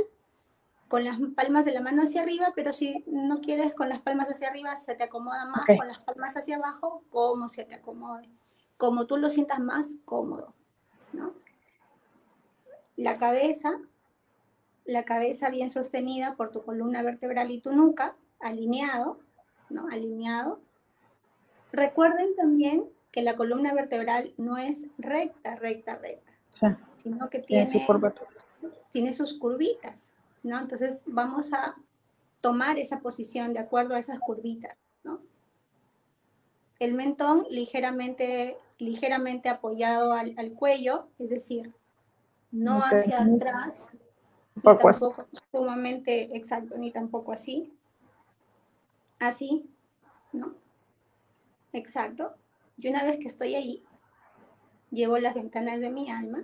con las palmas de la mano hacia arriba, pero si no quieres con las palmas hacia arriba, se te acomoda más con las palmas hacia abajo, como se te acomode. Como tú lo sientas más cómodo. ¿no? La cabeza la cabeza bien sostenida por tu columna vertebral y tu nuca, alineado, ¿no? Alineado. Recuerden también que la columna vertebral no es recta, recta, recta, sino que tiene, tiene sus curvitas, ¿no? Entonces vamos a tomar esa posición de acuerdo a esas curvitas, ¿no? El mentón ligeramente, ligeramente apoyado al, cuello, es decir, no hacia atrás, tampoco sumamente exacto, ni tampoco así. Así, ¿no? Exacto. Y una vez que estoy ahí, llevo las ventanas de mi alma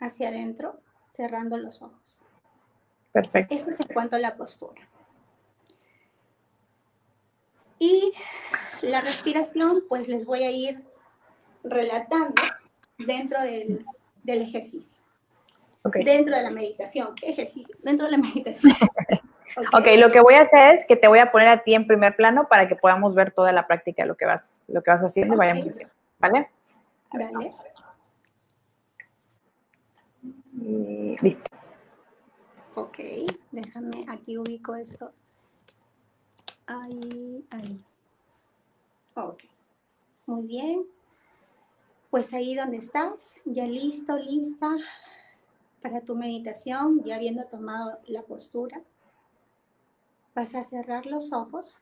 hacia adentro, cerrando los ojos. Perfecto. Esto es en cuanto a la postura. Y la respiración, pues les voy a ir relatando dentro del, ejercicio. Dentro de la meditación. ¿Qué ejercicio? Dentro de la meditación. ok, lo que voy a hacer es que te voy a poner a ti en primer plano para que podamos ver toda la práctica de lo que vas, lo que vas haciendo y vayamos haciendo. ¿Vale? Dale. listo. Ok, déjame, aquí ubico esto. Ahí, ahí. Ok. Muy bien. Pues ahí donde estás, ya listo, lista para tu meditación, ya habiendo tomado la postura, vas a cerrar los ojos.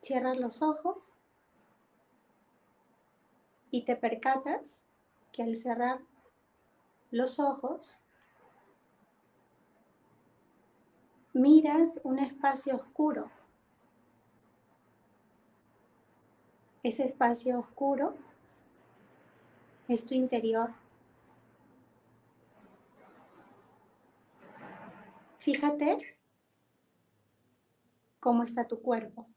Cierras los ojos y te percatas que al cerrar los ojos, miras un espacio oscuro. Ese espacio oscuro es tu interior. Fíjate cómo está tu cuerpo.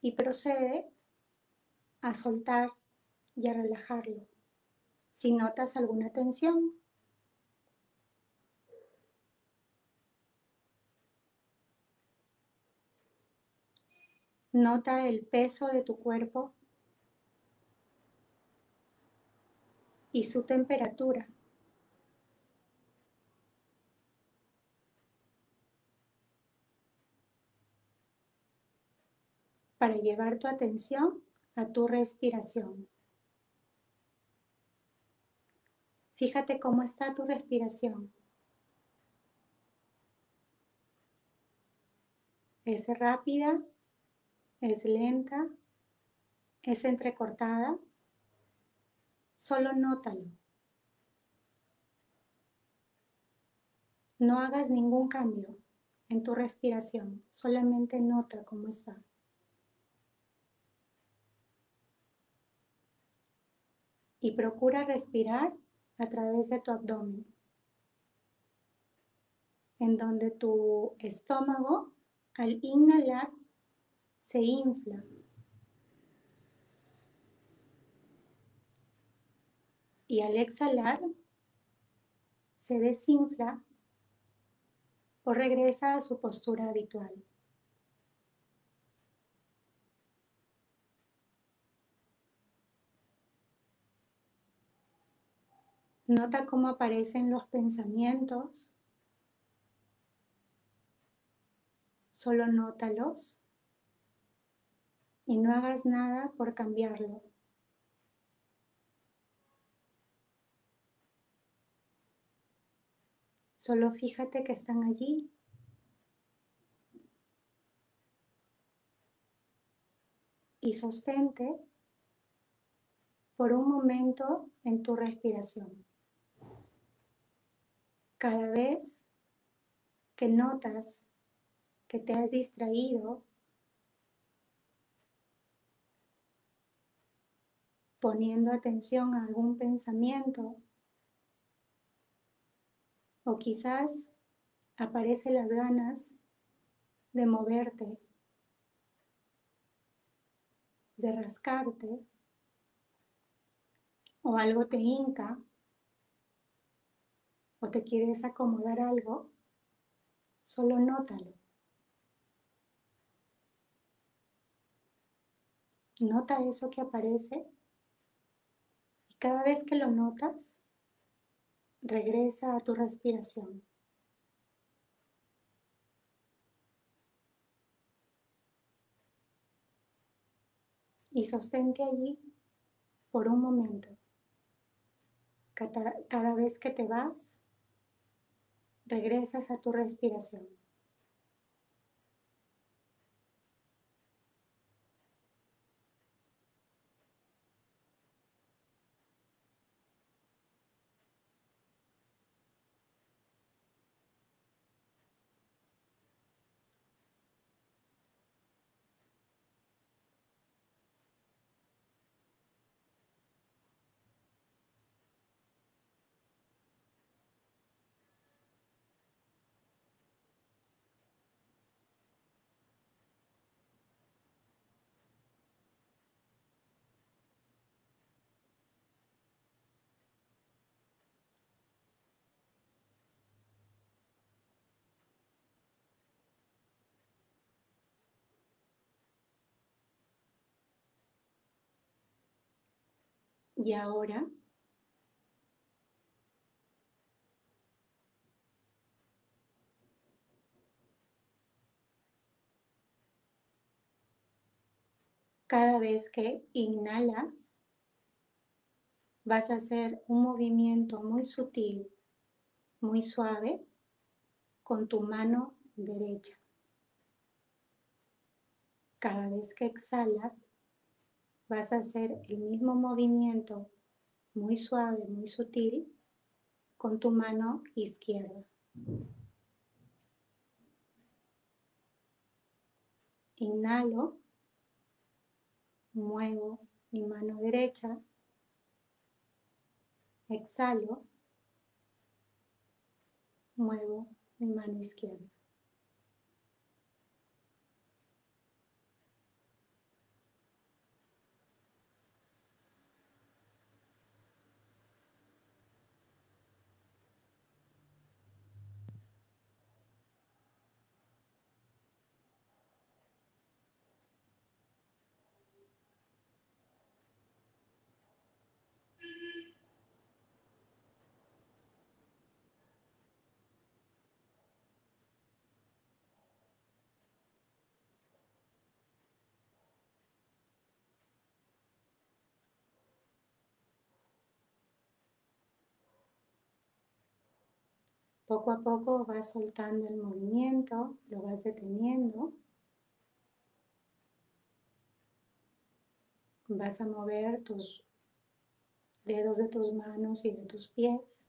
Y procede a soltar y a relajarlo. Si notas alguna tensión, Nota el peso de tu cuerpo y su temperatura. Para llevar tu atención a tu respiración. Fíjate cómo está tu respiración. ¿Es rápida es lenta, es entrecortada, solo nótalo. No hagas ningún cambio en tu respiración, solamente nota cómo está. Y procura respirar a través de tu abdomen, en donde tu estómago al inhalar se infla. Y al exhalar, se desinfla o regresa a su postura habitual. Nota cómo aparecen los pensamientos. Solo nótalos y no hagas nada por cambiarlo. Solo fíjate que están allí. Y sostente por un momento en tu respiración. Cada vez que notas que te has distraído poniendo atención a algún pensamiento o quizás aparecen las ganas de moverte, de rascarte o algo te hinca o te quieres acomodar algo, solo nótalo. Nota eso que aparece cada vez que lo notas, regresa a tu respiración. Y sostente allí por un momento. Cada, cada vez que te vas, regresas a tu respiración. Y ahora cada vez que inhalas, vas a hacer un movimiento muy sutil, muy suave con tu mano derecha. Cada vez que exhalas, vas a hacer el mismo movimiento muy suave, muy sutil con tu mano izquierda. Inhalo, muevo mi mano derecha, exhalo, muevo mi mano izquierda. Poco a poco vas soltando el movimiento, lo vas deteniendo. Vas a mover tus dedos de tus manos y de tus pies.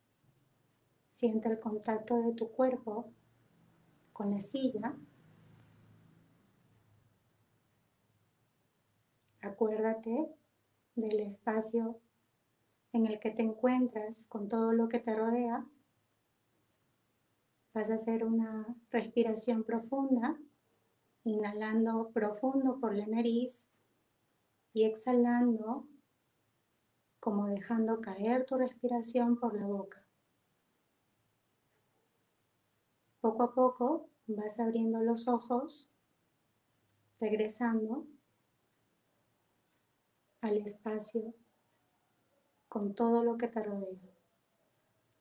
Siente el contacto de tu cuerpo con la silla. Acuérdate del espacio en el que te encuentras con todo lo que te rodea Vas a hacer una respiración profunda, inhalando profundo por la nariz y exhalando como dejando caer tu respiración por la boca. Poco a poco vas abriendo los ojos, regresando al espacio con todo lo que te rodea.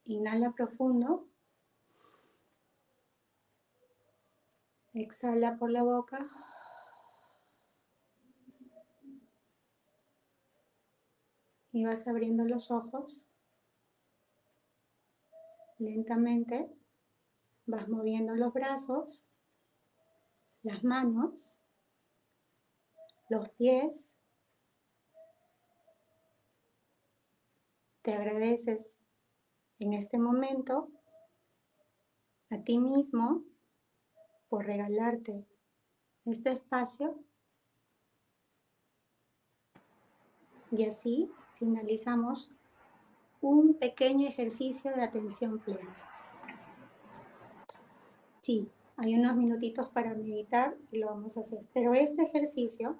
Inhala profundo Exhala por la boca. Y vas abriendo los ojos. Lentamente vas moviendo los brazos, las manos, los pies. Te agradeces en este momento a ti mismo por regalarte este espacio. Y así finalizamos un pequeño ejercicio de atención plena. Sí, hay unos minutitos para meditar y lo vamos a hacer. Pero este ejercicio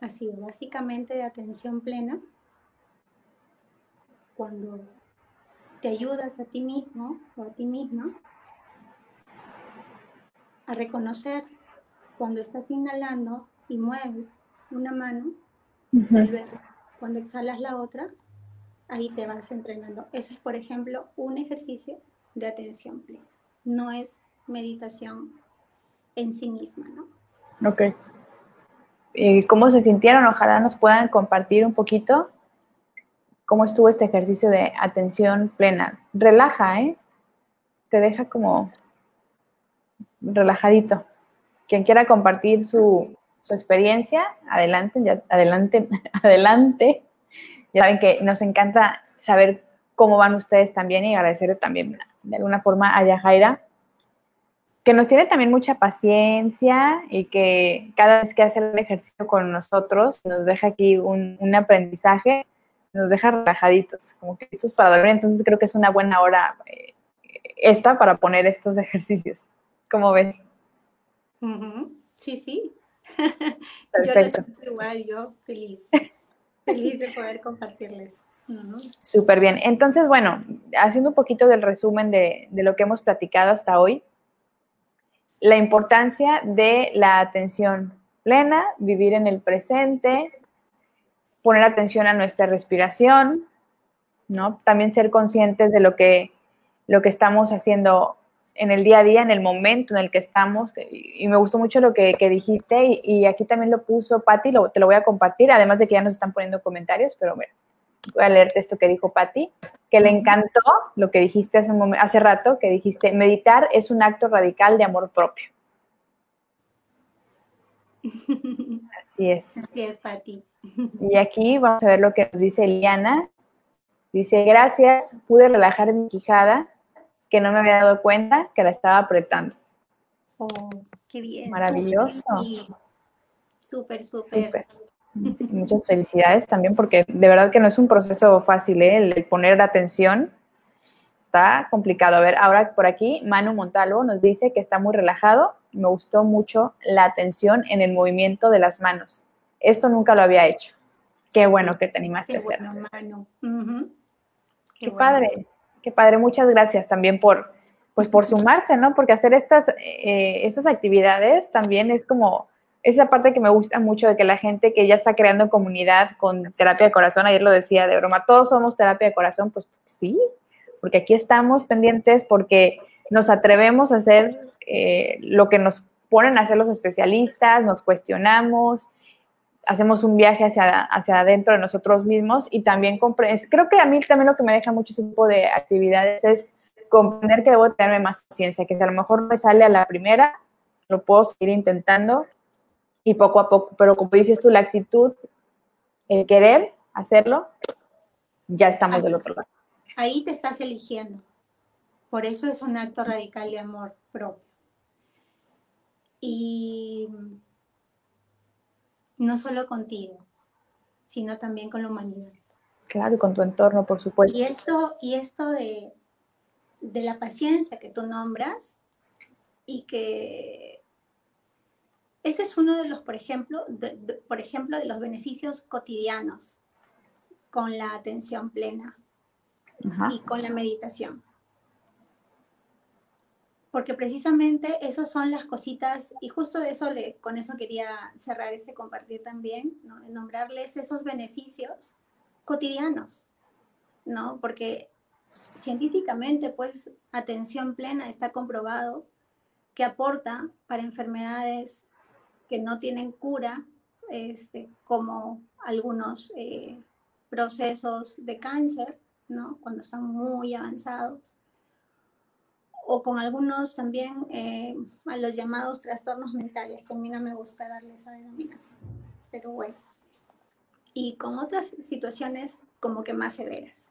ha sido básicamente de atención plena cuando te ayudas a ti mismo o a ti misma a reconocer cuando estás inhalando y mueves una mano, cuando exhalas la otra, ahí te vas entrenando. Ese es, por ejemplo, un ejercicio de atención plena. No es meditación en sí misma, ¿no? Ok. ¿Y cómo se sintieron? Ojalá nos puedan compartir un poquito cómo estuvo este ejercicio de atención plena. Relaja, ¿eh? Te deja como relajadito. Quien quiera compartir su, experiencia, adelante, ya, adelante, adelante. Ya saben que nos encanta saber cómo van ustedes también y agradecerle también de alguna forma a Yajaira que nos tiene también mucha paciencia y que cada vez que hace el ejercicio con nosotros nos deja aquí un, aprendizaje, nos deja relajaditos, como que listos para dormir. Entonces creo que es una buena hora eh, esta para poner estos ejercicios. ¿Cómo ves? Sí, sí. Perfecto. Yo igual, yo feliz. Feliz de poder compartirles. Súper bien. Entonces, bueno, haciendo un poquito del resumen de, de lo que hemos platicado hasta hoy, la importancia de la atención plena, vivir en el presente, poner atención a nuestra respiración, ¿no? También ser conscientes de lo que, lo que estamos haciendo en el día a día, en el momento en el que estamos. Y me gustó mucho lo que, dijiste y, aquí también lo puso Patti, te lo voy a compartir, además de que ya nos están poniendo comentarios, pero voy a leerte esto que dijo Patti, que le encantó lo que dijiste hace, hace rato, que dijiste, meditar es un acto radical de amor propio. Así es. Así es, Patti. Y aquí vamos a ver lo que nos dice Eliana. Dice, gracias, pude relajar mi quijada, que no me había dado cuenta que la estaba apretando. Oh, qué bien. Maravilloso. Súper, súper. Muchas felicidades también, porque de verdad que no es un proceso fácil, ¿eh? el, poner atención está complicado. A ver, ahora por aquí, Manu Montalvo nos dice que está muy relajado. Me gustó mucho la atención en el movimiento de las manos. Esto nunca lo había hecho. Qué bueno que te animaste a hacerlo. Manu. Qué, padre, qué padre. Muchas gracias también por, pues por sumarse, ¿no? Porque hacer estas, eh, estas actividades también es como esa parte que me gusta mucho de que la gente que ya está creando comunidad con terapia de corazón, ayer lo decía de broma, todos somos terapia de corazón, pues sí, porque aquí estamos pendientes porque nos atrevemos a hacer eh, lo que nos ponen a hacer los especialistas, nos cuestionamos, hacemos un viaje hacia, hacia adentro de nosotros mismos y también creo que a mí también lo que me deja mucho ese tipo de actividades es comprender que debo tenerme más paciencia, que si a lo mejor me sale a la primera, lo puedo seguir intentando y poco a poco, pero como dices tú, la actitud, el querer hacerlo, ya estamos del otro lado. Ahí te estás eligiendo. Por eso es un acto radical de amor propio. Y no solo contigo, sino también con la humanidad. Claro, y con tu entorno, por supuesto. Y esto, y esto de, de la paciencia que tú nombras y que ese es uno de los, por ejemplo, de, por ejemplo, de los beneficios cotidianos con la atención plena y con la meditación. Porque precisamente esas son las cositas, y justo de eso le, con eso quería cerrar este compartir también, ¿no? nombrarles esos beneficios cotidianos, ¿no? Porque científicamente, pues, atención plena está comprobado que aporta para enfermedades que no tienen cura, este, como algunos eh, procesos de cáncer, ¿no? cuando están muy avanzados, o con algunos también eh, a los llamados trastornos mentales, que a mí no me gusta darle esa denominación, pero bueno, y con otras situaciones como que más severas.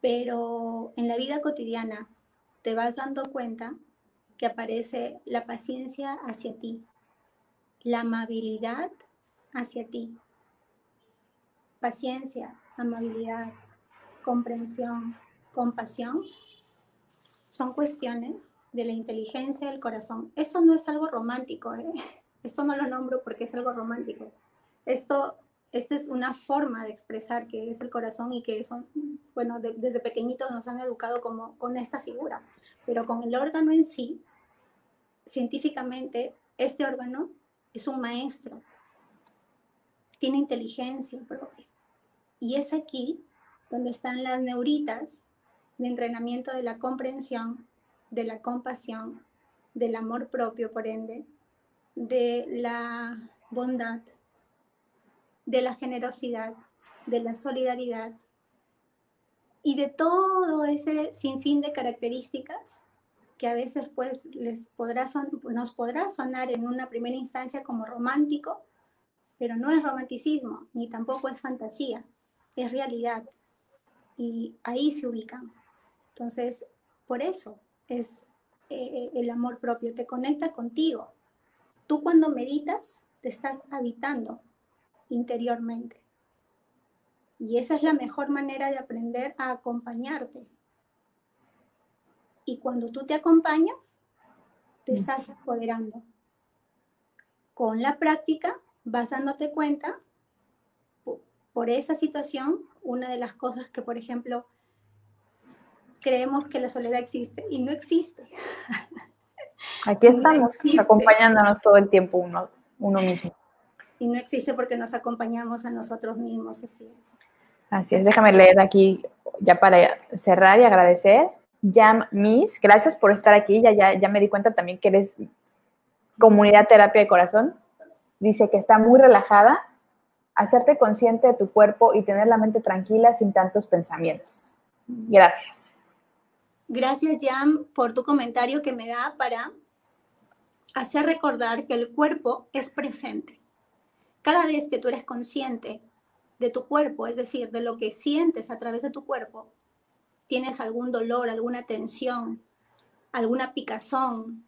Pero en la vida cotidiana te vas dando cuenta que aparece la paciencia hacia ti, la amabilidad hacia ti. Paciencia, amabilidad, comprensión, compasión son cuestiones de la inteligencia del corazón. Esto no es algo romántico, ¿eh? esto no lo nombro porque es algo romántico. Esto, esta es una forma de expresar que es el corazón y que son, bueno, desde pequeñitos nos han educado como con esta figura, pero con el órgano en sí, científicamente, este órgano es un maestro, tiene inteligencia propia. Y es aquí donde están las neuritas de entrenamiento de la comprensión, de la compasión, del amor propio, por ende, de la bondad, de la generosidad, de la solidaridad y de todo ese sinfín de características que a veces pues les podrá nos podrá sonar en una primera instancia como romántico, pero no es romanticismo, ni tampoco es fantasía, es realidad. Y ahí se ubican. Entonces, por eso es eh, el amor propio, te conecta contigo. Tú cuando meditas, te estás habitando interiormente. Y esa es la mejor manera de aprender a acompañarte. Y cuando tú te acompañas, te estás apoderando. Con la práctica vas dándote cuenta por esa situación, una de las cosas que, por ejemplo, creemos que la soledad existe y no existe. Aquí estamos, acompañándonos todo el tiempo uno, uno mismo. Y no existe porque nos acompañamos a nosotros mismos, así es. Así es, déjame leer aquí ya para cerrar y agradecer. Jam Miss, gracias por estar aquí. Ya, ya, ya me di cuenta también que eres comunidad terapia de corazón. Dice que está muy relajada, hacerte consciente de tu cuerpo y tener la mente tranquila sin tantos pensamientos. Gracias. Gracias, Jam, por tu comentario que me da para hacer recordar que el cuerpo es presente. Cada vez que tú eres consciente de tu cuerpo, es decir, de lo que sientes a través de tu cuerpo, tienes algún dolor, alguna tensión, alguna picazón,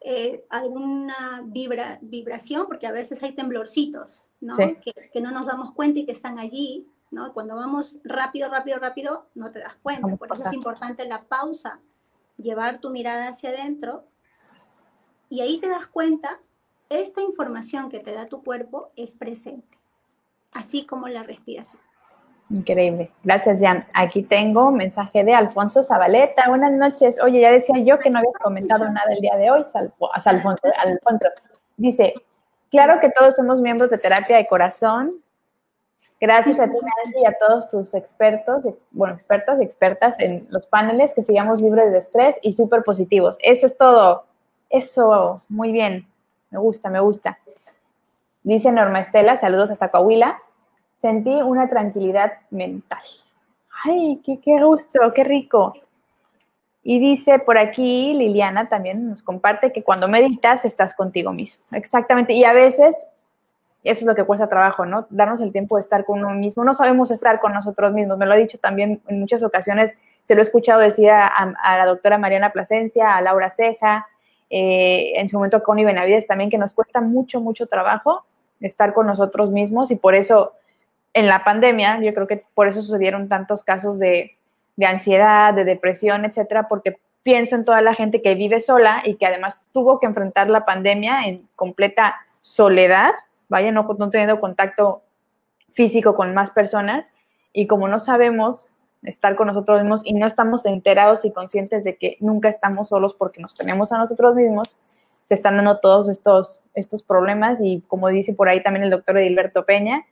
eh, alguna vibra, vibración, porque a veces hay temblorcitos, ¿no? Que, no nos damos cuenta y que están allí, ¿no? Cuando vamos rápido, rápido, rápido, no te das cuenta. Por eso es importante la pausa, llevar tu mirada hacia adentro y ahí te das cuenta, esta información que te da tu cuerpo es presente, así como la respiración. Increíble. Gracias, Jan. Aquí tengo un mensaje de Alfonso Zabaleta. Buenas noches. Oye, ya decía yo que no habías comentado nada el día de hoy. Alfonso, Alfonso. Dice, claro que todos somos miembros de terapia de corazón. Gracias a ti, Nancy, y a todos tus expertos, bueno, expertas y expertas en los paneles, que sigamos libres de estrés y súper positivos. Eso es todo. Eso, muy bien. Me gusta, me gusta. Dice Norma Estela, saludos hasta Coahuila sentí una tranquilidad mental. Ay, qué, qué gusto, qué rico. Y dice por aquí, Liliana también nos comparte que cuando meditas estás contigo mismo. Exactamente. Y a veces, eso es lo que cuesta trabajo, ¿no? Darnos el tiempo de estar con uno mismo. No sabemos estar con nosotros mismos. Me lo ha dicho también en muchas ocasiones. Se lo he escuchado decir a, la doctora Mariana Plasencia, a Laura Ceja, eh, en su momento a Connie Benavides también, que nos cuesta mucho, mucho trabajo estar con nosotros mismos y por eso en la pandemia, yo creo que por eso sucedieron tantos casos de, ansiedad, de depresión, etcétera, porque pienso en toda la gente que vive sola y que además tuvo que enfrentar la pandemia en completa soledad, vaya, no, no teniendo contacto físico con más personas, y como no sabemos estar con nosotros mismos y no estamos enterados y conscientes de que nunca estamos solos porque nos tenemos a nosotros mismos, se están dando todos estos, estos problemas. Y como dice por ahí también el doctor Edilberto Peña,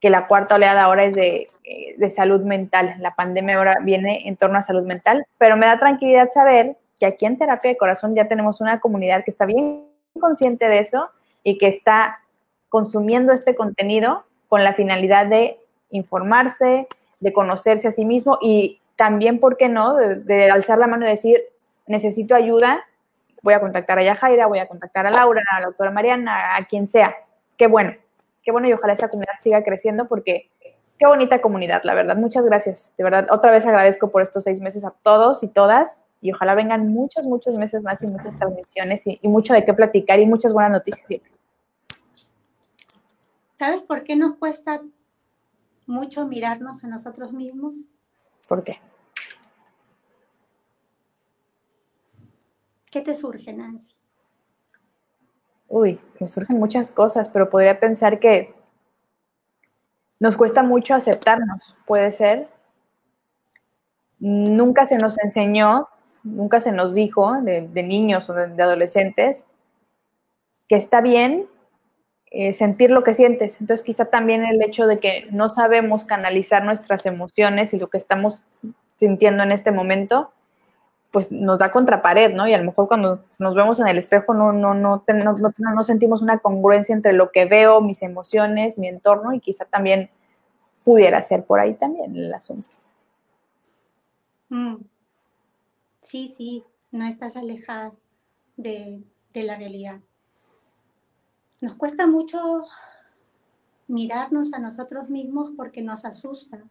que la cuarta oleada ahora es de, eh, de, salud mental. La pandemia ahora viene en torno a salud mental, pero me da tranquilidad saber que aquí en Terapia de Corazón ya tenemos una comunidad que está bien consciente de eso y que está consumiendo este contenido con la finalidad de informarse, de conocerse a sí mismo y también, ¿por qué no?, de, alzar la mano y decir, necesito ayuda, voy a contactar a Yajaira, voy a contactar a Laura, a la doctora Mariana, a quien sea. Qué bueno qué bueno y ojalá esa comunidad siga creciendo porque qué bonita comunidad, la verdad. Muchas gracias. De verdad, otra vez agradezco por estos seis meses a todos y todas y ojalá vengan muchos, muchos meses más y muchas transmisiones y, mucho de qué platicar y muchas buenas noticias. ¿Sabes por qué nos cuesta mucho mirarnos a nosotros mismos? ¿Por qué? ¿Qué te surge, Nancy? uy, me surgen muchas cosas, pero podría pensar que nos cuesta mucho aceptarnos, puede ser. Nunca se nos enseñó, nunca se nos dijo de, niños o de, adolescentes que está bien eh, sentir lo que sientes. Entonces quizá también el hecho de que no sabemos canalizar nuestras emociones y lo que estamos sintiendo en este momento, pues nos da contra pared, ¿no? Y a lo mejor cuando nos vemos en el espejo no, no, no, no, no sentimos una congruencia entre lo que veo, mis emociones, mi entorno, y quizá también pudiera ser por ahí también el asunto. Mm. Sí, sí, no estás alejada de, de la realidad. Nos cuesta mucho mirarnos a nosotros mismos porque nos asusta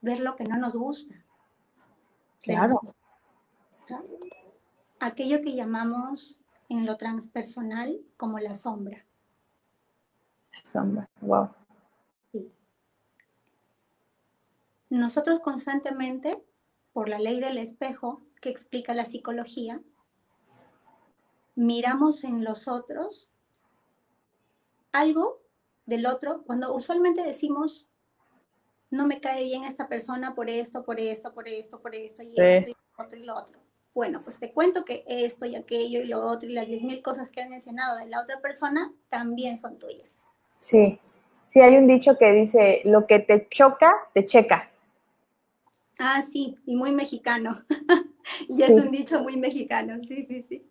ver lo que no nos gusta. Claro. Aquello que llamamos en lo transpersonal como la sombra. Sombra, wow. Sí. Nosotros constantemente, por la ley del espejo que explica la psicología, miramos en los otros algo del otro, cuando usualmente decimos, no me cae bien esta persona por esto, por esto, por esto, por esto, y esto, y lo otro, y lo otro. Bueno, pues te cuento que esto y aquello y lo otro, y las 10.000 cosas que has mencionado de la otra persona también son tuyas. Sí, sí, hay un dicho que dice, lo que te choca, te checa. Ah, sí, y muy mexicano. y es un dicho muy mexicano, sí, sí, sí.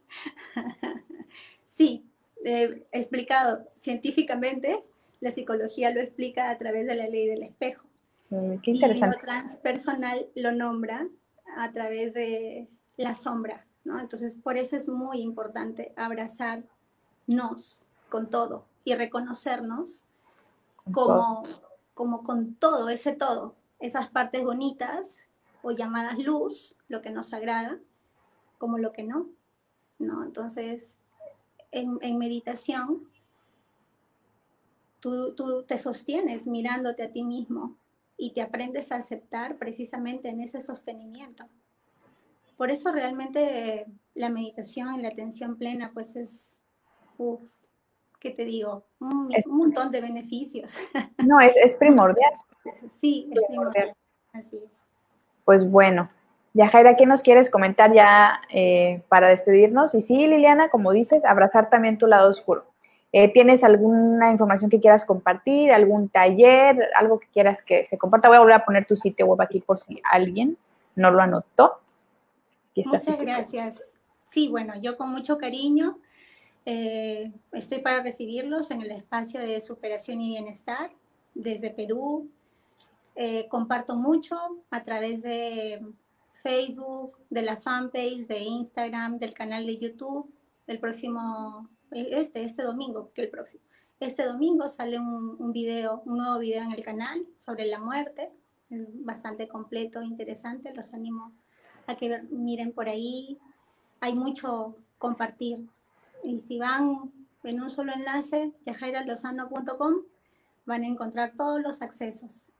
sí, eh, explicado científicamente, la psicología lo explica a través de la ley del espejo. Mm, qué interesante. Y lo transpersonal lo nombra a través de la sombra, ¿no? Entonces, por eso es muy importante abrazarnos con todo y reconocernos como, como con todo, ese todo, esas partes bonitas o llamadas luz, lo que nos agrada, como lo que no, ¿no? Entonces, en, meditación, tú, tú te sostienes mirándote a ti mismo y te aprendes a aceptar precisamente en ese sostenimiento. Por eso realmente la meditación y la atención plena, pues es, uff, ¿qué te digo? Un, un, montón de beneficios. No, es, es primordial. Sí, es primordial. Así es. Pues bueno, Yajaira, ¿qué nos quieres comentar ya eh, para despedirnos? Y sí, Liliana, como dices, abrazar también tu lado oscuro. Eh, ¿Tienes alguna información que quieras compartir, algún taller, algo que quieras que se comparta? Voy a volver a poner tu sitio web aquí por si alguien no lo anotó. Muchas gracias. Sí, bueno, yo con mucho cariño eh, estoy para recibirlos en el espacio de superación y bienestar desde Perú. Eh, comparto mucho a través de Facebook, de la fanpage, de Instagram, del canal de YouTube. El próximo este, este domingo, que el próximo. Este domingo sale un, un, video, un nuevo video en el canal sobre la muerte, bastante completo, interesante, los animo a que miren por ahí, hay mucho compartir. Y si van en un solo enlace, yajairalozano.com, van a encontrar todos los accesos.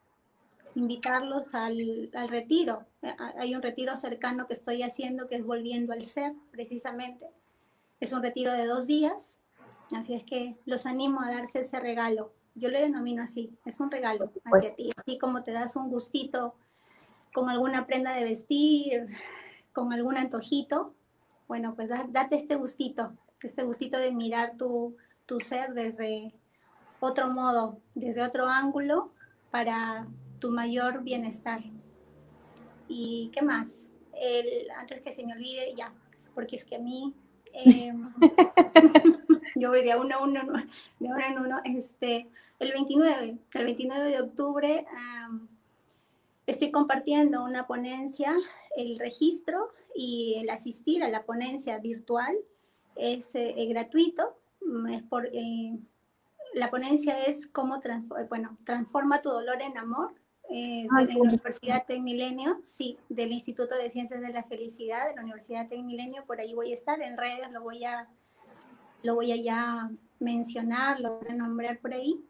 Invitarlos al, al retiro. Hay un retiro cercano que estoy haciendo que es Volviendo al Ser, precisamente es un retiro de dos días, así es que los animo a darse ese regalo. Yo le denomino así, es un regalo hacia ti, así como te das un gustito con alguna prenda de vestir, con algún antojito, bueno, pues date este gustito, este gustito de mirar tu, tu ser desde otro modo, desde otro ángulo para tu mayor bienestar. ¿Y qué más? El, antes que se me olvide, ya, porque es que a mí eh, yo voy de uno a uno, de uno en uno. Este, el 29, el 29 de octubre estoy compartiendo una ponencia, el registro y el asistir a la ponencia virtual es eh, gratuito. Es por, eh, la ponencia es cómo bueno, transforma tu dolor en amor de la Universidad Tecmilenio, sí, del Instituto de Ciencias de la Felicidad de la Universidad Tecmilenio, por ahí voy a estar en redes, lo voy a, lo voy a ya mencionar, lo voy a nombrar por ahí.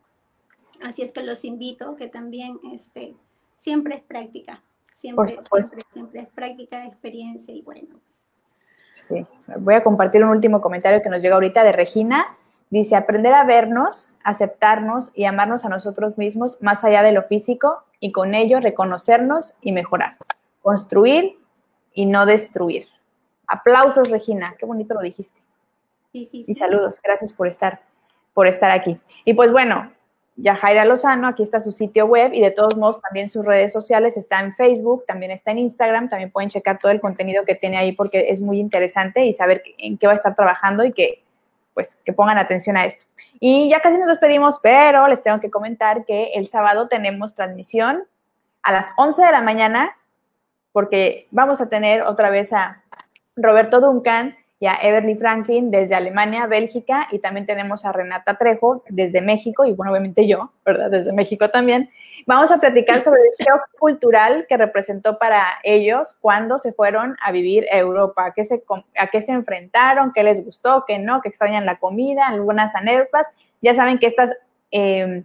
Así es que los invito, que también este, siempre es práctica, siempre, siempre, siempre, es práctica de experiencia y bueno. Pues. Sí, voy a compartir un último comentario que nos llega ahorita de Regina. Dice, aprender a vernos, aceptarnos y amarnos a nosotros mismos más allá de lo físico y con ello reconocernos y mejorar. Construir y no destruir. Aplausos, Regina. Qué bonito lo dijiste. Sí, sí, sí. Y saludos. Gracias por estar. por estar aquí. Y pues bueno, Yajaira Lozano, aquí está su sitio web y de todos modos también sus redes sociales, está en Facebook, también está en Instagram, también pueden checar todo el contenido que tiene ahí porque es muy interesante y saber en qué va a estar trabajando y que pues que pongan atención a esto. Y ya casi nos despedimos, pero les tengo que comentar que el sábado tenemos transmisión a las 11 de la mañana porque vamos a tener otra vez a Roberto Duncan y a Everly Franklin desde Alemania, Bélgica, y también tenemos a Renata Trejo desde México, y bueno, obviamente yo, ¿verdad? Desde México también. Vamos a platicar sobre el shock cultural que representó para ellos cuando se fueron a vivir a Europa, a qué se, a qué se enfrentaron, qué les gustó, qué no, qué extrañan la comida, algunas anécdotas. Ya saben que estas eh,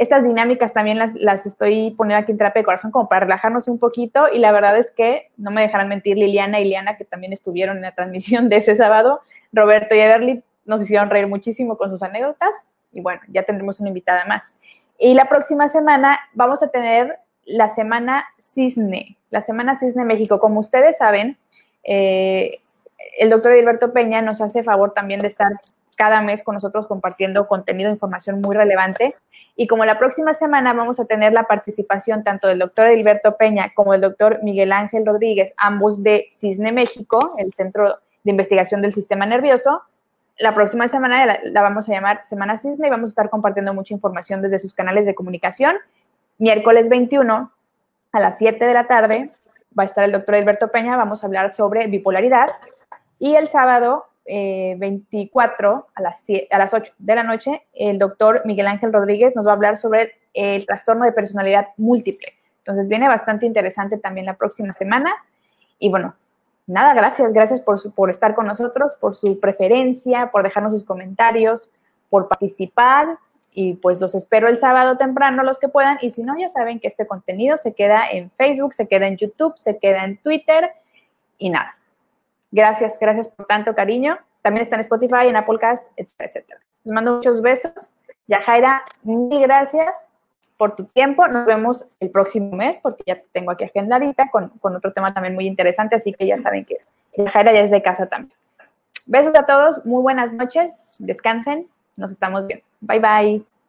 estas dinámicas también las, las estoy poniendo aquí en terapia de corazón como para relajarnos un poquito y la verdad es que no me dejarán mentir Liliana y Liana que también estuvieron en la transmisión de ese sábado, Roberto y Everly nos hicieron reír muchísimo con sus anécdotas y bueno, ya tendremos una invitada más. Y la próxima semana vamos a tener la semana Cisne, la semana Cisne México. Como ustedes saben, eh, el doctor Edilberto Peña nos hace favor también de estar cada mes con nosotros compartiendo contenido, información muy relevante. Y como la próxima semana vamos a tener la participación tanto del doctor Edilberto Peña como del doctor Miguel Ángel Rodríguez, ambos de Cisne México, el Centro de Investigación del Sistema Nervioso, la próxima semana la, la, vamos a llamar Semana Cisne y vamos a estar compartiendo mucha información desde sus canales de comunicación. Miércoles 21 a las 7 de la tarde va a estar el doctor Edilberto Peña, vamos a hablar sobre bipolaridad. Y el sábado 24 eh, a las, a las 8 de la noche, el doctor Miguel Ángel Rodríguez nos va a hablar sobre el trastorno de personalidad múltiple. Entonces viene bastante interesante también la próxima semana. Y bueno, nada, gracias, gracias por, por estar con nosotros, por su preferencia, por dejarnos sus comentarios, por participar. Y pues los espero el sábado temprano los que puedan. Y si no, ya saben que este contenido se queda en Facebook, se queda en YouTube, se queda en Twitter y nada. Gracias, gracias por tanto cariño. También está en Spotify, en Applecast, etcétera, etcétera. Les mando muchos besos. Yajaira, mil gracias por tu tiempo. Nos vemos el próximo mes porque ya te tengo aquí agendadita con, con otro tema también muy interesante, así que ya saben que Yajaira ya es de casa también. Besos a todos, muy buenas noches, descansen, nos estamos viendo. Bye bye.